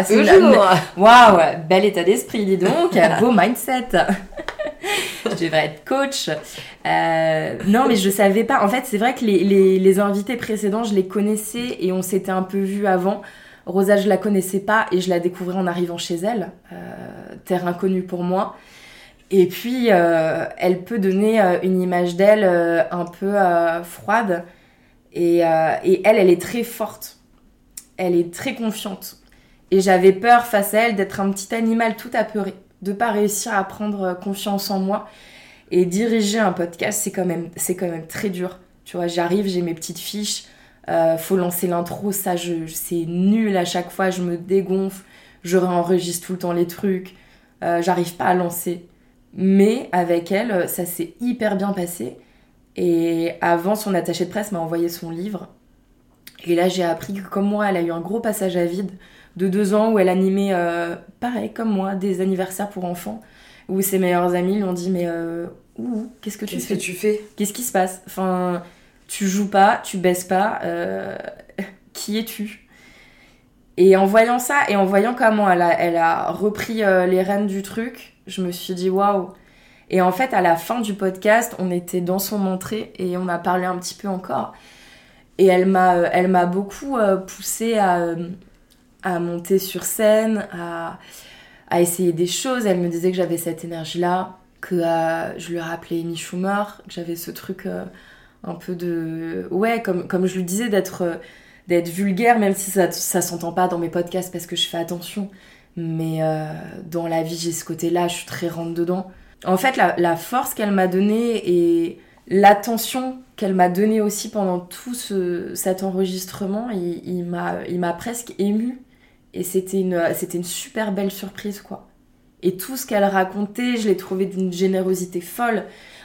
A: Waouh, bel état d'esprit, dis donc. [laughs] Beau mindset. [laughs] je devrais être coach. Euh, non, mais je savais pas. En fait, c'est vrai que les, les, invités précédents, je les connaissais et on s'était un peu vu avant. Rosa, je la connaissais pas et je la découvrais en arrivant chez elle. Euh, terre inconnue pour moi. Et puis, euh, elle peut donner une image d'elle un peu froide. Et, et elle, elle est très forte. Elle est très confiante. Et j'avais peur face à elle d'être un petit animal tout apeuré, de pas réussir à prendre euh, confiance en moi. Et diriger un podcast, c'est quand même, c'est quand même très dur. Tu vois, j'arrive, j'ai mes petites fiches, euh, faut lancer l'intro, ça, c'est nul à chaque fois, je me dégonfle, je réenregistre tout le temps les trucs, euh, j'arrive pas à lancer. Mais avec elle, euh, ça s'est hyper bien passé. Et avant, son attaché de presse m'a envoyé son livre. Et là, j'ai appris que comme moi, elle a eu un gros passage à vide de deux ans où elle animait, euh, pareil comme moi, des anniversaires pour enfants, où ses meilleurs amis lui ont dit mais euh, qu'est-ce que tu
B: Qu'est-ce
A: fais
B: que tu fais?
A: Qu'est-ce qui se passe? Enfin, tu joues pas, tu baisses pas, euh, [laughs] qui es-tu? Et en voyant ça, et en voyant comment elle a, elle a repris euh, les rênes du truc, je me suis dit waouh. Et en fait, à la fin du podcast, on était dans son entrée et on a parlé un petit peu encore. Et elle m'a, elle m'a beaucoup poussée à, à monter sur scène, à, à essayer des choses. Elle me disait que j'avais cette énergie-là, que euh, je lui rappelais Amy Schumer, que j'avais ce truc euh, un peu de... Ouais, comme, comme je lui disais, d'être euh, d'être vulgaire, même si ça, ça s'entend pas dans mes podcasts parce que je fais attention. Mais dans la vie, j'ai ce côté-là, je suis très rentre dedans. En fait, la, la force qu'elle m'a donnée et l'attention qu'elle m'a donnée aussi pendant tout ce, cet enregistrement, il, il m'a presque émue. Et c'était une, c'était une super belle surprise, quoi. Et tout ce qu'elle racontait, je l'ai trouvé d'une générosité folle.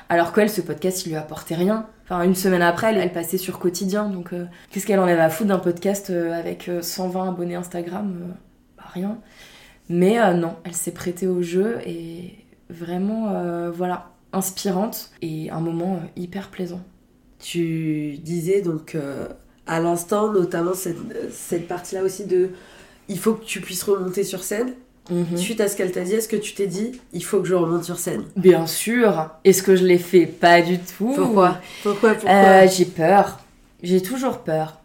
A: Alors qu'elle, ce podcast, il lui apportait rien. Enfin, une semaine après, elle, passait sur quotidien. Donc, euh, qu'est-ce qu'elle en avait à foutre d'un podcast euh, avec euh, 120 abonnés Instagram euh, Bah, rien. Mais euh, non, elle s'est prêtée au jeu et vraiment, euh, voilà, inspirante et un moment euh, hyper plaisant.
B: Tu disais donc euh, à l'instant, notamment cette, cette partie-là aussi de il faut que tu puisses remonter sur scène.
A: Mhm.
B: Suite à ce qu'elle t'a dit, est-ce que tu t'es dit il faut que je remonte sur scène?
A: Bien sûr. Est-ce que je l'ai fait? Pas du tout.
B: Pourquoi? Pourquoi Pourquoi?
A: Euh, j'ai peur. J'ai toujours peur.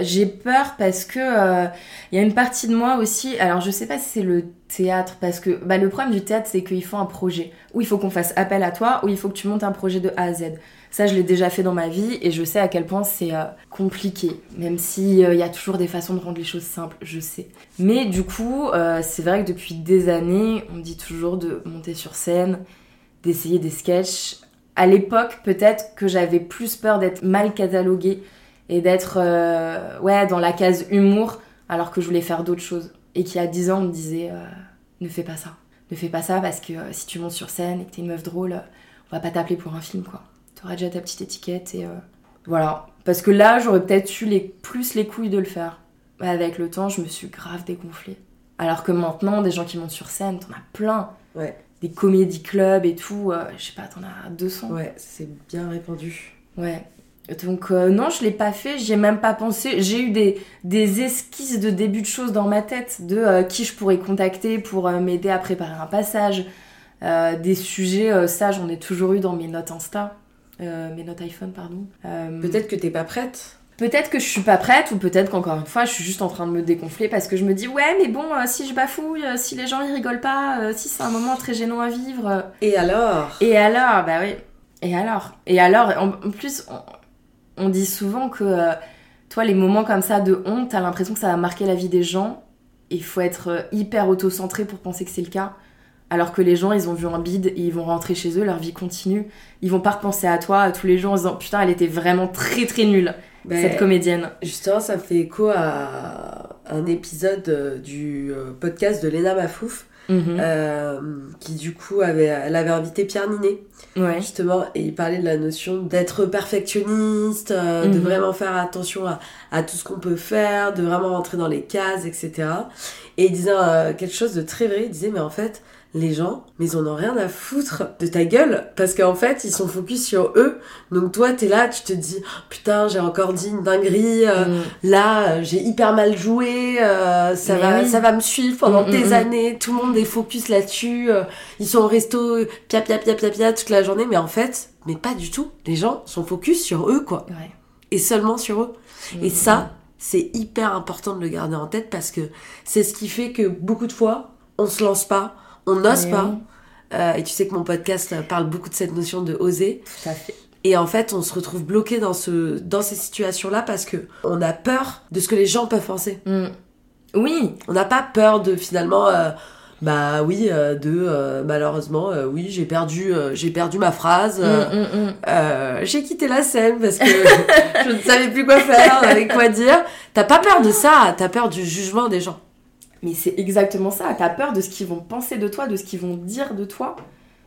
A: J'ai peur parce que euh, il y a une partie de moi aussi. Alors je sais pas si c'est le théâtre parce que bah, le problème du théâtre c'est qu'il faut un projet où il faut qu'on fasse appel à toi ou il faut que tu montes un projet de A à Z. Ça je l'ai déjà fait dans ma vie et je sais à quel point c'est euh, compliqué. Même si euh, y a toujours des façons de rendre les choses simples, je sais. Mais du coup euh, c'est vrai que depuis des années on me dit toujours de monter sur scène, d'essayer des sketchs. À l'époque peut-être que j'avais plus peur d'être mal cataloguée et d'être euh, ouais dans la case humour alors que je voulais faire d'autres choses et qui à 10 ans me disait ne fais pas ça. Ne fais pas ça parce que si tu montes sur scène et que t'es une meuf drôle, on va pas t'appeler pour un film quoi. T'auras déjà ta petite étiquette et voilà. Parce que là, j'aurais peut-être eu les, plus les couilles de le faire. Avec le temps, je me suis grave dégonflée. Alors que maintenant, des gens qui montent sur scène, t'en as plein.
B: Ouais.
A: Des comédie clubs et tout, je sais pas, t'en as 200.
B: Ouais, c'est bien répandu.
A: Ouais. Donc euh, non, je l'ai pas fait, j'y ai même pas pensé. J'ai eu des, des esquisses de début de choses dans ma tête, de euh, qui je pourrais contacter pour euh, m'aider à préparer un passage, des sujets, ça j'en ai toujours eu dans mes notes Insta, mes notes iPhone, pardon.
B: Peut-être que t'es pas prête
A: Peut-être que je suis pas prête, ou peut-être qu'encore une fois, je suis juste en train de me déconfler parce que je me dis, ouais, mais bon, si je bafouille, si les gens ils rigolent pas, si c'est un moment très gênant à vivre.
B: Et alors?
A: Et alors, bah oui. Et alors? Et alors, en plus, on dit souvent que, euh, toi, les moments comme ça de honte, t'as l'impression que ça va marquer la vie des gens. Il faut être euh, hyper auto-centré pour penser que c'est le cas. Alors que les gens, ils ont vu un bide et ils vont rentrer chez eux, leur vie continue. Ils vont pas repenser à toi tous les jours en disant Putain, elle était vraiment très très nulle, ben, cette comédienne.
B: Justement, ça fait écho à un épisode euh, du podcast de Léna Mafouf Mhm. Euh, qui du coup avait, elle avait invité Pierre Ninet, justement, et il parlait de la notion d'être perfectionniste, euh, de mhm. vraiment faire attention à, à tout ce qu'on peut faire, de vraiment rentrer dans les cases, etc. Et il disait euh, quelque chose de très vrai, il disait, mais en fait, les gens, mais ils en ont rien à foutre de ta gueule parce qu'en fait ils sont focus sur eux. Donc toi t'es là, tu te dis oh, putain j'ai encore dit une dinguerie, euh, mm. là j'ai hyper mal joué, euh, ça va ça va me suivre pendant mm, mm, des années, tout le monde est focus là-dessus, euh, ils sont au resto pia pia pia pia pia toute la journée, mais en fait mais pas du tout. Les gens sont focus sur eux quoi, et seulement sur eux. Et ça c'est hyper important de le garder en tête parce que c'est ce qui fait que beaucoup de fois on se lance pas on n'ose pas. Euh, et tu sais que mon podcast parle beaucoup de cette notion de oser.
A: Tout à fait.
B: Et en fait, on se retrouve bloqué dans, ce, dans ces situations-là parce que on a peur de ce que les gens peuvent penser.
A: Mm. Oui.
B: On n'a pas peur de finalement. Euh, bah oui, euh, de malheureusement, oui, j'ai perdu, j'ai perdu ma phrase. Mm, mm, j'ai quitté la scène parce que [laughs] je ne savais plus quoi faire, avec quoi dire. T'as pas peur de ça, t'as peur du jugement des gens.
A: Mais c'est exactement ça. T'as peur de ce qu'ils vont penser de toi, de ce qu'ils vont dire de toi.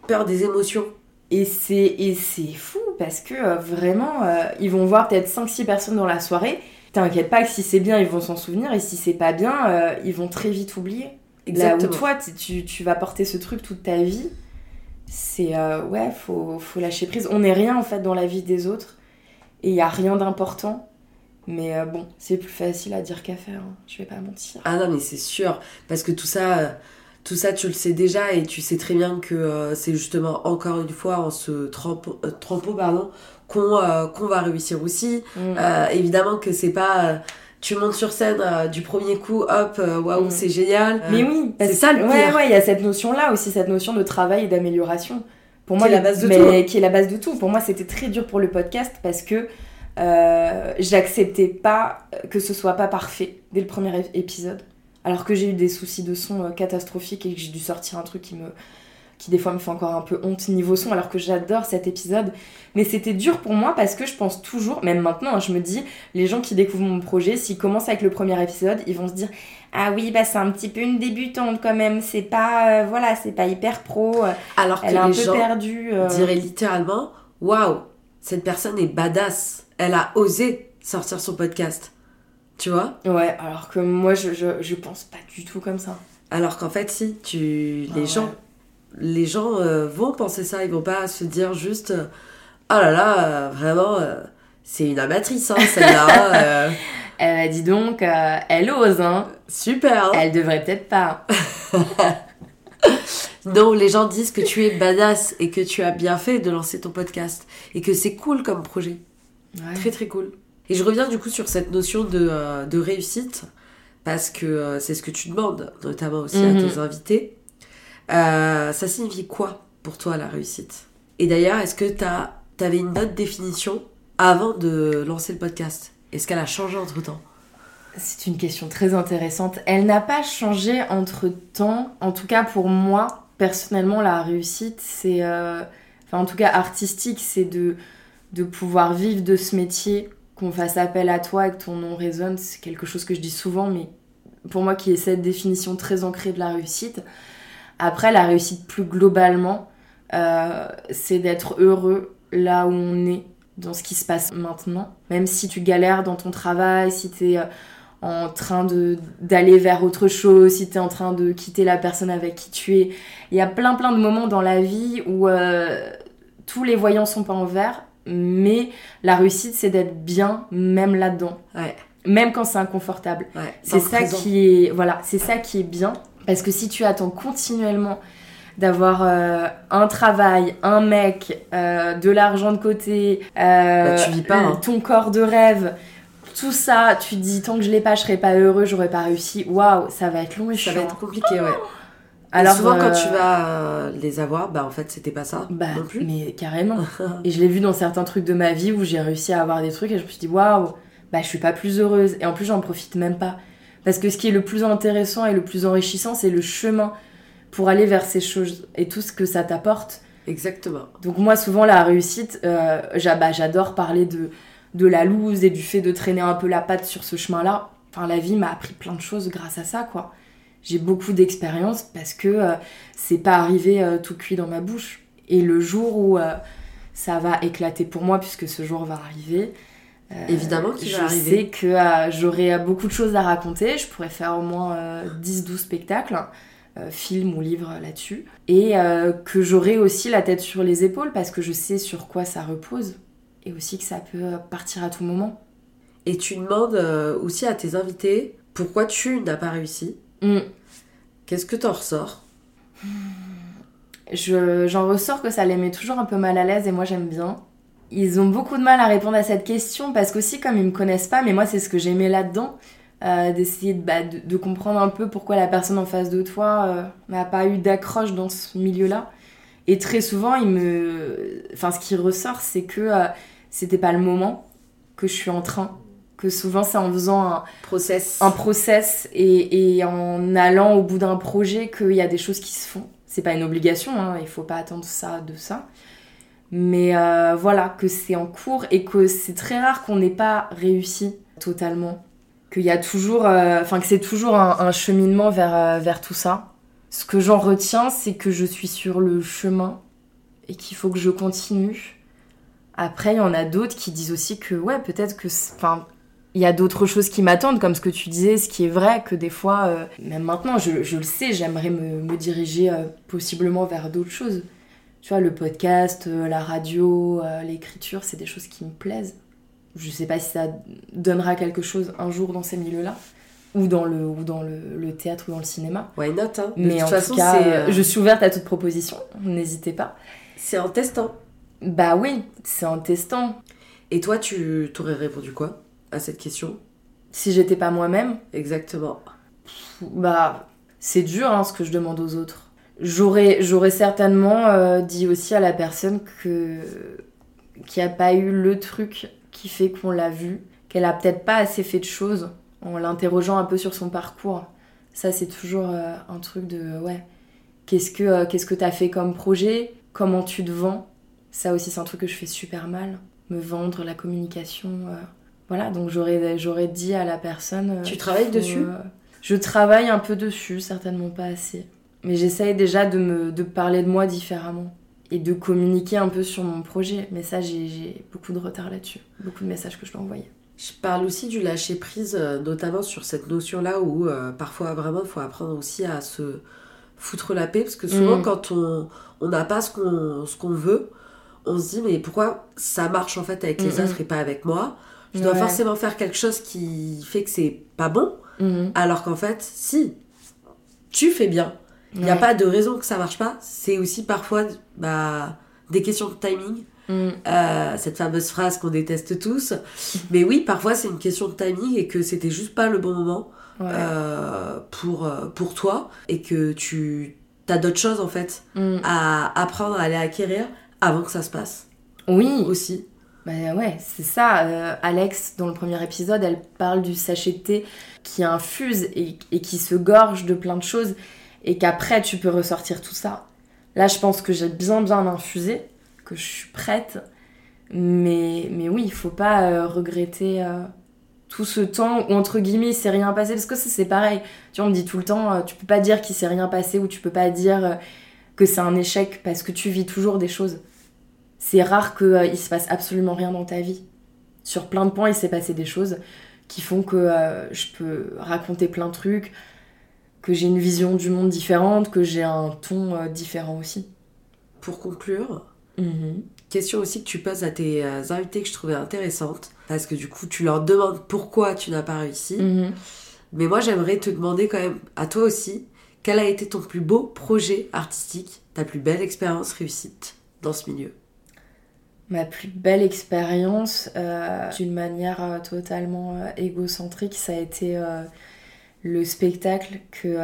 B: Peur des émotions.
A: Et c'est, et c'est fou parce que euh, vraiment, euh, ils vont voir peut-être 5-6 personnes dans la soirée. T'inquiète pas que si c'est bien, ils vont s'en souvenir. Et si c'est pas bien, euh, ils vont très vite oublier. Exactement. Là où toi, tu, tu, vas porter ce truc toute ta vie, c'est ouais, faut, faut lâcher prise. On n'est rien en fait dans la vie des autres. Et il y a rien d'important. Mais euh, bon, c'est plus facile à dire qu'à faire, hein. je vais pas mentir.
B: Ah non, mais c'est sûr, parce que tout ça, euh, tout ça, tu le sais déjà et tu sais très bien que euh, c'est justement encore une fois en se trempant, pardon, qu'on qu'on va réussir aussi. Mm. évidemment que c'est pas tu montes sur scène du premier coup, hop, waouh, mm. c'est génial.
A: Mais oui,
B: c'est ça le pire.
A: Ouais, ouais, il y a cette notion-là aussi, cette notion de travail et d'amélioration.
B: Pour moi, qui est la base de tout. Hein.
A: Qui est la base de tout. Pour moi, c'était très dur pour le podcast parce que euh, j'acceptais pas que ce soit pas parfait dès le premier épisode. Alors que j'ai eu des soucis de son euh, catastrophiques et que j'ai dû sortir un truc qui me qui des fois me fait encore un peu honte niveau son alors que j'adore cet épisode. Mais c'était dur pour moi parce que je pense toujours même maintenant hein, je me dis les gens qui découvrent mon projet s'ils commencent avec le premier épisode ils vont se dire ah oui bah c'est un petit peu une débutante quand même. C'est pas euh, voilà c'est pas hyper pro.
B: Alors que les un gens diraient littéralement waouh cette personne est badass elle a osé sortir son podcast. Tu vois?
A: Ouais, alors que moi, je, je, pense pas du tout comme ça.
B: Alors qu'en fait, si, tu, les, gens, les gens euh, vont penser ça, ils vont pas se dire juste euh, Oh là là, euh, vraiment, c'est une amatrice, hein, celle-là. [laughs]
A: dis donc, elle ose, hein.
B: Super.
A: Elle devrait peut-être pas. [laughs]
B: non, les gens disent que tu es badass et que tu as bien fait de lancer ton podcast et que c'est cool comme projet. Très très cool. Et je reviens du coup sur cette notion de, euh, de réussite, parce que euh, c'est ce que tu demandes, notamment aussi à mhm. tes invités. Euh, ça signifie quoi pour toi la réussite? Et d'ailleurs, est-ce que tu avais une autre définition avant de lancer le podcast? Est-ce qu'elle a changé entre temps?
A: C'est une question très intéressante. Elle n'a pas changé entre temps. En tout cas, pour moi, personnellement, la réussite, c'est. enfin, en tout cas, artistique, c'est de, de pouvoir vivre de ce métier, qu'on fasse appel à toi et que ton nom résonne, c'est quelque chose que je dis souvent, mais pour moi qui est cette définition très ancrée de la réussite. Après, la réussite plus globalement, euh, c'est d'être heureux là où on est, dans ce qui se passe maintenant. Même si tu galères dans ton travail, si tu es euh, en train d'aller vers autre chose, si tu es en train de quitter la personne avec qui tu es. Il y a plein plein de moments dans la vie où euh, tous les voyants sont pas en vert, mais la réussite c'est d'être bien même là-dedans. Même quand c'est inconfortable. c'est ça qui est voilà, c'est ça qui est bien parce que si tu attends continuellement d'avoir euh, un travail, un mec, euh, de l'argent de côté,
B: bah, tu vis pas, hein.
A: ton corps de rêve, tout ça, tu te dis tant que je l'ai pas, je serai pas heureux, j'aurais pas réussi. Waouh, ça va être long et
B: Ça va être compliqué, ouais. Alors souvent quand tu euh, vas les avoir, bah en fait c'était pas ça
A: bah,
B: non plus.
A: Mais carrément. [laughs] et je l'ai vu dans certains trucs de ma vie où j'ai réussi à avoir des trucs et je me suis dit waouh, bah je suis pas plus heureuse et en plus j'en profite même pas. Parce que ce qui est le plus intéressant et le plus enrichissant, c'est le chemin pour aller vers ces choses et tout ce que ça t'apporte.
B: Exactement.
A: Donc moi souvent la réussite, euh, bah, j'adore parler de de la loose et du fait de traîner un peu la patte sur ce chemin-là. Enfin, la vie m'a appris plein de choses grâce à ça, quoi. J'ai beaucoup d'expérience parce que euh, c'est pas arrivé euh, tout cuit dans ma bouche. Et le jour où euh, ça va éclater pour moi, puisque ce jour va arriver,
B: évidemment qu'il
A: va
B: arriver.
A: Je sais que j'aurai beaucoup de choses à raconter. Je pourrais faire au moins 10-12 spectacles. films ou livres là-dessus et que j'aurai aussi la tête sur les épaules parce que je sais sur quoi ça repose et aussi que ça peut partir à tout moment.
B: Et tu demandes aussi à tes invités pourquoi tu n'as pas réussi? Mm. Qu'est-ce que t'en ressors?
A: J'en ressors que ça les met toujours un peu mal à l'aise et moi j'aime bien. Ils ont beaucoup de mal à répondre à cette question parce qu'aussi comme ils me connaissent pas, mais moi c'est ce que j'aimais là-dedans, euh, d'essayer bah, de, comprendre un peu pourquoi la personne en face de toi euh, n'a pas eu d'accroche dans ce milieu-là. Et très souvent, il me... enfin, ce qui ressort, c'est que euh, c'était pas le moment, que je suis en train. Que souvent, c'est en faisant un
B: process,
A: un process et, et en allant au bout d'un projet qu'il y a des choses qui se font. C'est pas une obligation, hein, il faut pas attendre ça de ça. Mais euh, voilà, que c'est en cours et que c'est très rare qu'on n'ait pas réussi totalement. Qu'il y a toujours, euh, enfin, que c'est toujours un, un cheminement vers, vers tout ça ce que j'en retiens, c'est que je suis sur le chemin et qu'il faut que je continue. Après, il y en a d'autres qui disent aussi que, ouais, peut-être que. Enfin, il y a d'autres choses qui m'attendent, comme ce que tu disais, ce qui est vrai, que des fois, euh, même maintenant, je, le sais, j'aimerais me, diriger euh, possiblement vers d'autres choses. Tu vois, le podcast, euh, la radio, l'écriture, c'est des choses qui me plaisent. Je sais pas si ça donnera quelque chose un jour dans ces milieux-là ou dans le ou dans le, théâtre ou dans le cinéma.
B: Why not hein?
A: Mais de toute en façon, tout cas, je suis ouverte à toute proposition. N'hésitez pas.
B: C'est en testant.
A: Bah oui, c'est en testant.
B: Et toi, tu t'aurais répondu quoi? À cette question
A: Si j'étais pas moi-même
B: Exactement.
A: Bah, c'est dur hein, ce que je demande aux autres. J'aurais j'aurais certainement euh, dit aussi à la personne que qui a pas eu le truc qui fait qu'on l'a vu, qu'elle a peut-être pas assez fait de choses en l'interrogeant un peu sur son parcours. Ça, c'est toujours euh, un truc de ouais. Qu'est-ce que euh, qu'est-ce que t'as fait comme projet? Comment tu te vends? Ça aussi, c'est un truc que je fais super mal. Me vendre, la communication. Euh, voilà, donc j'aurais j'aurais dit à la personne.
B: tu travailles dessus?
A: Je travaille un peu dessus, certainement pas assez. Mais j'essaye déjà de me de parler de moi différemment et de communiquer un peu sur mon projet. Mais ça, j'ai beaucoup de retard là-dessus. Beaucoup de messages que je dois envoyer.
B: Je parle aussi du lâcher prise, euh, notamment sur cette notion-là où euh, parfois vraiment il faut apprendre aussi à se foutre la paix, parce que souvent mm. quand on n'a pas ce qu'on qu'on veut, on se dit mais pourquoi ça marche en fait avec les mm, mm. autres et pas avec moi? Je dois forcément faire quelque chose qui fait que c'est pas bon, alors qu'en fait si, tu fais bien. Il n'y a pas de raison que ça marche pas. C'est aussi parfois bah, des questions de timing. Mm. Euh, cette fameuse phrase qu'on déteste tous. [laughs] Mais oui, parfois c'est une question de timing et que c'était juste pas le bon moment euh, pour, euh, pour toi et que tu as d'autres choses en fait mm. à apprendre, à aller acquérir avant que ça se passe.
A: Oui.
B: Aussi.
A: Bah ouais, c'est ça. Alex, dans le premier épisode, elle parle du sachet de thé qui infuse et, qui se gorge de plein de choses et qu'après tu peux ressortir tout ça. Là, je pense que j'ai bien bien infusé je suis prête. Mais, mais oui, il faut pas euh, regretter euh, tout ce temps où entre guillemets il s'est rien passé parce que c'est pareil tu vois on me dit tout le temps euh, tu peux pas dire qu'il s'est rien passé ou tu peux pas dire euh, que c'est un échec parce que tu vis toujours des choses c'est rare qu'il il se passe absolument rien dans ta vie sur plein de points il s'est passé des choses qui font que je peux raconter plein de trucs que j'ai une vision du monde différente que j'ai un ton différent aussi
B: pour conclure
A: Mhm.
B: Question aussi que tu poses à tes euh, invités que je trouvais intéressante, parce que du coup tu leur demandes pourquoi tu n'as pas réussi.
A: Mhm.
B: Mais moi j'aimerais te demander quand même, à toi aussi, quel a été ton plus beau projet artistique, ta plus belle expérience réussite dans ce milieu?
A: Ma plus belle expérience, euh, d'une manière euh, totalement égocentrique, ça a été le spectacle que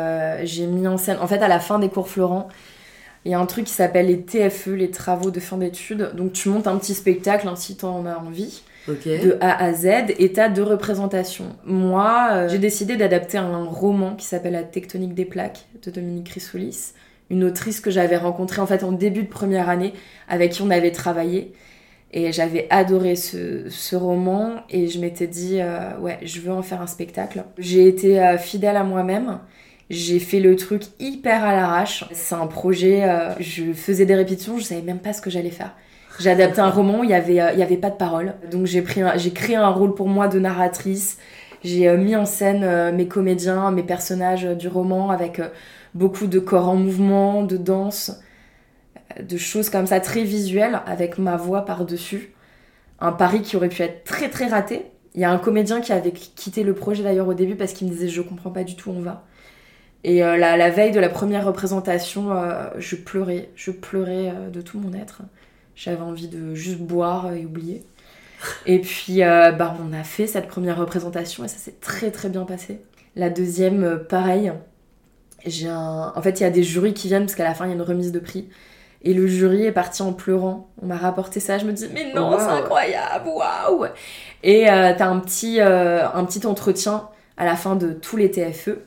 A: j'ai mis en scène. En fait, à la fin des cours Florent, il y a un truc qui s'appelle les TFE, les travaux de fin d'études. Donc tu montes un petit spectacle hein, si t'en as envie. De A à Z, et t'as deux représentations. Moi, euh, j'ai décidé d'adapter un roman qui s'appelle La tectonique des plaques de Dominique Chrysoulis, une autrice que j'avais rencontrée en fait en début de première année, avec qui on avait travaillé. Et j'avais adoré ce, roman et je m'étais dit, euh, ouais, je veux en faire un spectacle. J'ai été euh, fidèle à moi-même. J'ai fait le truc hyper à l'arrache. C'est un projet, euh, je faisais des répétitions, je savais même pas ce que j'allais faire. J'ai adapté un roman, il y avait, il y avait pas de parole. Donc j'ai créé un rôle pour moi de narratrice. J'ai mis en scène mes comédiens, mes personnages du roman avec beaucoup de corps en mouvement, de danse, de choses comme ça très visuelles avec ma voix par-dessus. Un pari qui aurait pu être très très raté. Il y a un comédien qui avait quitté le projet d'ailleurs au début parce qu'il me disait je comprends pas du tout on va. Et euh, la, veille de la première représentation, euh, je pleurais, je pleurais euh, de tout mon être. J'avais envie de juste boire et oublier. Et puis, bah, on a fait cette première représentation et ça s'est très très bien passé. La deuxième, pareil. J'ai un... En fait, il y a des jurys qui viennent parce qu'à la fin, il y a une remise de prix. Et le jury est parti en pleurant. On m'a rapporté ça. Je me dis, mais non, c'est incroyable, waouh! Et t'as un petit, un petit entretien à la fin de tous les TFE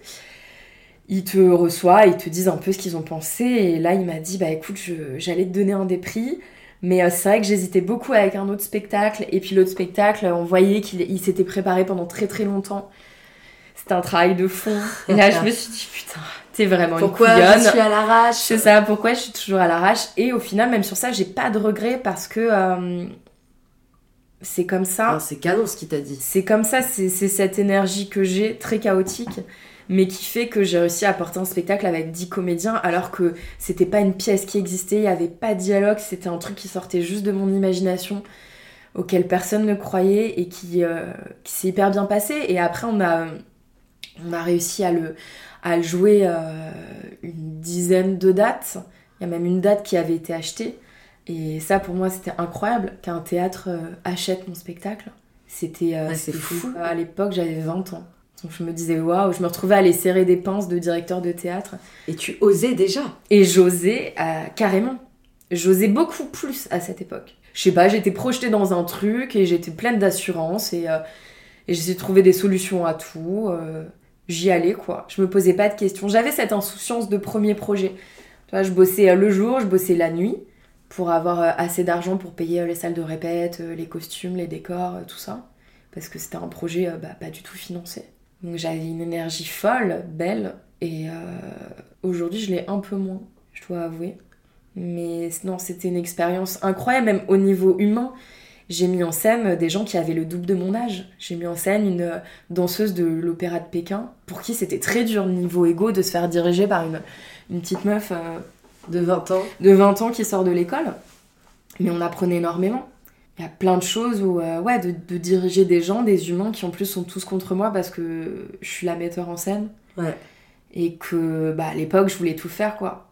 A: ils te reçoivent, ils te disent un peu ce qu'ils ont pensé. Et là, il m'a dit, bah écoute, j'allais te donner un des prix. Mais euh, c'est vrai que j'hésitais beaucoup avec un autre spectacle. Et puis l'autre spectacle, on voyait qu'il s'était préparé pendant très très longtemps. C'était un travail de fond. Et là, je me suis dit, putain, t'es vraiment
B: pourquoi
A: une
B: Pourquoi je suis à l'arrache
A: C'est ça, pourquoi je suis toujours à l'arrache. Et au final, même sur ça, j'ai pas de regrets parce que... Euh, c'est comme ça.
B: Ah, c'est canon ce qu'il t'a dit.
A: C'est comme ça, c'est cette énergie que j'ai, très chaotique mais qui fait que j'ai réussi à porter un spectacle avec 10 comédiens alors que c'était pas une pièce qui existait, il n'y avait pas de dialogue, c'était un truc qui sortait juste de mon imagination auquel personne ne croyait et qui, euh, qui s'est hyper bien passé. Et après, on a, on a réussi à le, à jouer euh, une dizaine de dates. Il y a même une date qui avait été achetée. Et ça, pour moi, c'était incroyable qu'un théâtre euh, achète mon spectacle. C'était fou. fou. À l'époque, j'avais 20 ans. Donc je me disais waouh, je me retrouvais à aller serrer des pinces de directeur de théâtre.
B: Et tu osais déjà
A: Et j'osais euh, carrément. J'osais beaucoup plus à cette époque. Je sais pas, j'étais projetée dans un truc et j'étais pleine d'assurance et, euh, et j'essayais de trouver des solutions à tout. Euh, j'y allais quoi. Je me posais pas de questions. J'avais cette insouciance de premier projet. Tu vois, je bossais le jour, je bossais la nuit pour avoir assez d'argent pour payer les salles de répète, les costumes, les décors, tout ça. Parce que c'était un projet bah, pas du tout financé. Donc j'avais une énergie folle, belle, et euh, aujourd'hui je l'ai un peu moins, je dois avouer. Mais non, c'était une expérience incroyable, même au niveau humain. J'ai mis en scène des gens qui avaient le double de mon âge. J'ai mis en scène une euh, danseuse de l'opéra de Pékin, pour qui c'était très dur niveau égo de se faire diriger par une, une petite meuf euh,
B: de 20 ans.
A: De 20 ans qui sort de l'école. Mais on apprenait énormément il y a plein de choses où, euh, ouais, de, diriger des gens, des humains qui en plus sont tous contre moi parce que je suis la metteur en scène.
B: Ouais.
A: Et que, bah, à l'époque, je voulais tout faire, quoi.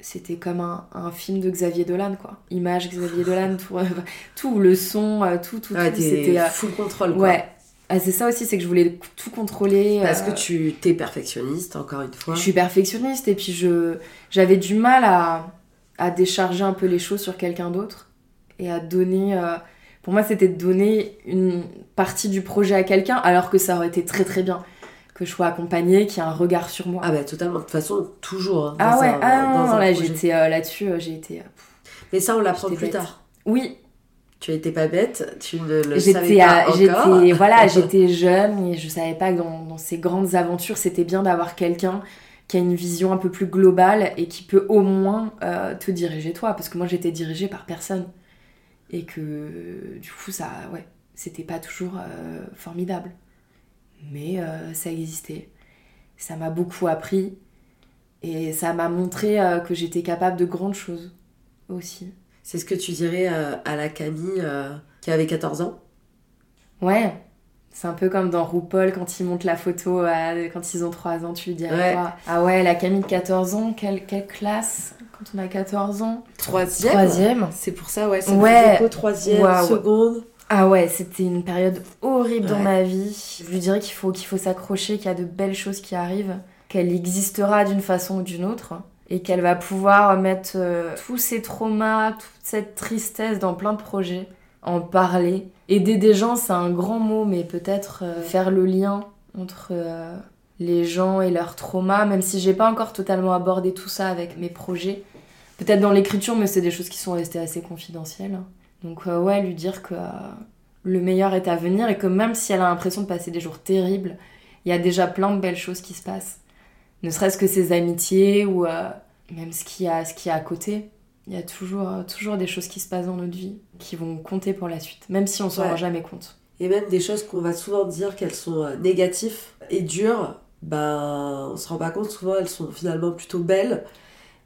A: C'était comme un, un, film de Xavier Dolan, quoi. Image Xavier Dolan, tout, [laughs] tout, le son, euh, tout, tout,
B: ouais,
A: tout.
B: C'était euh, full contrôle, quoi.
A: Ouais. Ah, c'est ça aussi, c'est que je voulais tout contrôler.
B: Parce que tu t'es perfectionniste, encore une fois.
A: Je suis perfectionniste et puis je j'avais du mal à, à décharger un peu les choses sur quelqu'un d'autre et à donner. Euh, pour moi, c'était de donner une partie du projet à quelqu'un, alors que ça aurait été très très bien que je sois accompagnée, qu'il y ait un regard sur moi.
B: Ah bah totalement, de toute façon, toujours.
A: Hein, ah ouais, ah non, là, j'étais euh, là-dessus, euh, j'ai été...
B: Mais ça, on l'apprend plus tard.
A: Oui,
B: Tu étais pas bête, tu ne le savais pas encore.
A: j'étais voilà, [laughs] j'étais jeune et je savais pas que dans, dans ces grandes aventures, c'était bien d'avoir quelqu'un qui a une vision un peu plus globale et qui peut au moins euh, te diriger toi, parce que moi j'étais dirigée par personne et que du coup ça, ouais, c'était pas toujours euh, formidable, mais euh, ça existait. Ça m'a beaucoup appris et ça m'a montré euh, que j'étais capable de grandes choses aussi.
B: C'est ce que tu dirais euh, à la Camille qui avait 14 ans?
A: Ouais, c'est un peu comme dans RuPaul quand ils montent la photo quand ils ont 3 ans, tu lui dirais
B: Ouais.
A: quoi? Ah ouais, la Camille de 14 ans, quelle, quelle classe? Quand on a 14 ans?
B: Troisième?
A: Troisième.
B: C'est pour ça, ouais, ça
A: Ouais.
B: troisième,
A: Waouh.
B: seconde.
A: Ah ouais, c'était une période horrible dans ma vie. Je lui dirais qu'il faut, qu'il faut s'accrocher, qu'il y a de belles choses qui arrivent, qu'elle existera d'une façon ou d'une autre, et qu'elle va pouvoir mettre euh, tous ces traumas, toute cette tristesse dans plein de projets, en parler. Aider des gens, c'est un grand mot, mais peut-être euh, faire le lien entre euh, les gens et leurs traumas, même si j'ai pas encore totalement abordé tout ça avec mes projets. Peut-être dans l'écriture, mais c'est des choses qui sont restées assez confidentielles. Donc euh, ouais, lui dire que euh, le meilleur est à venir et que même si elle a l'impression de passer des jours terribles, il y a déjà plein de belles choses qui se passent. Ne serait-ce que ses amitiés ou euh, même ce qu'il y a, ce qu'il y a à côté. Il y a toujours, toujours des choses qui se passent dans notre vie qui vont compter pour la suite, même si on s'en
B: Ouais.
A: rend jamais compte.
B: Et même des choses qu'on va souvent dire qu'elles sont négatives et dures, ben on se rend pas compte, souvent elles sont finalement plutôt belles.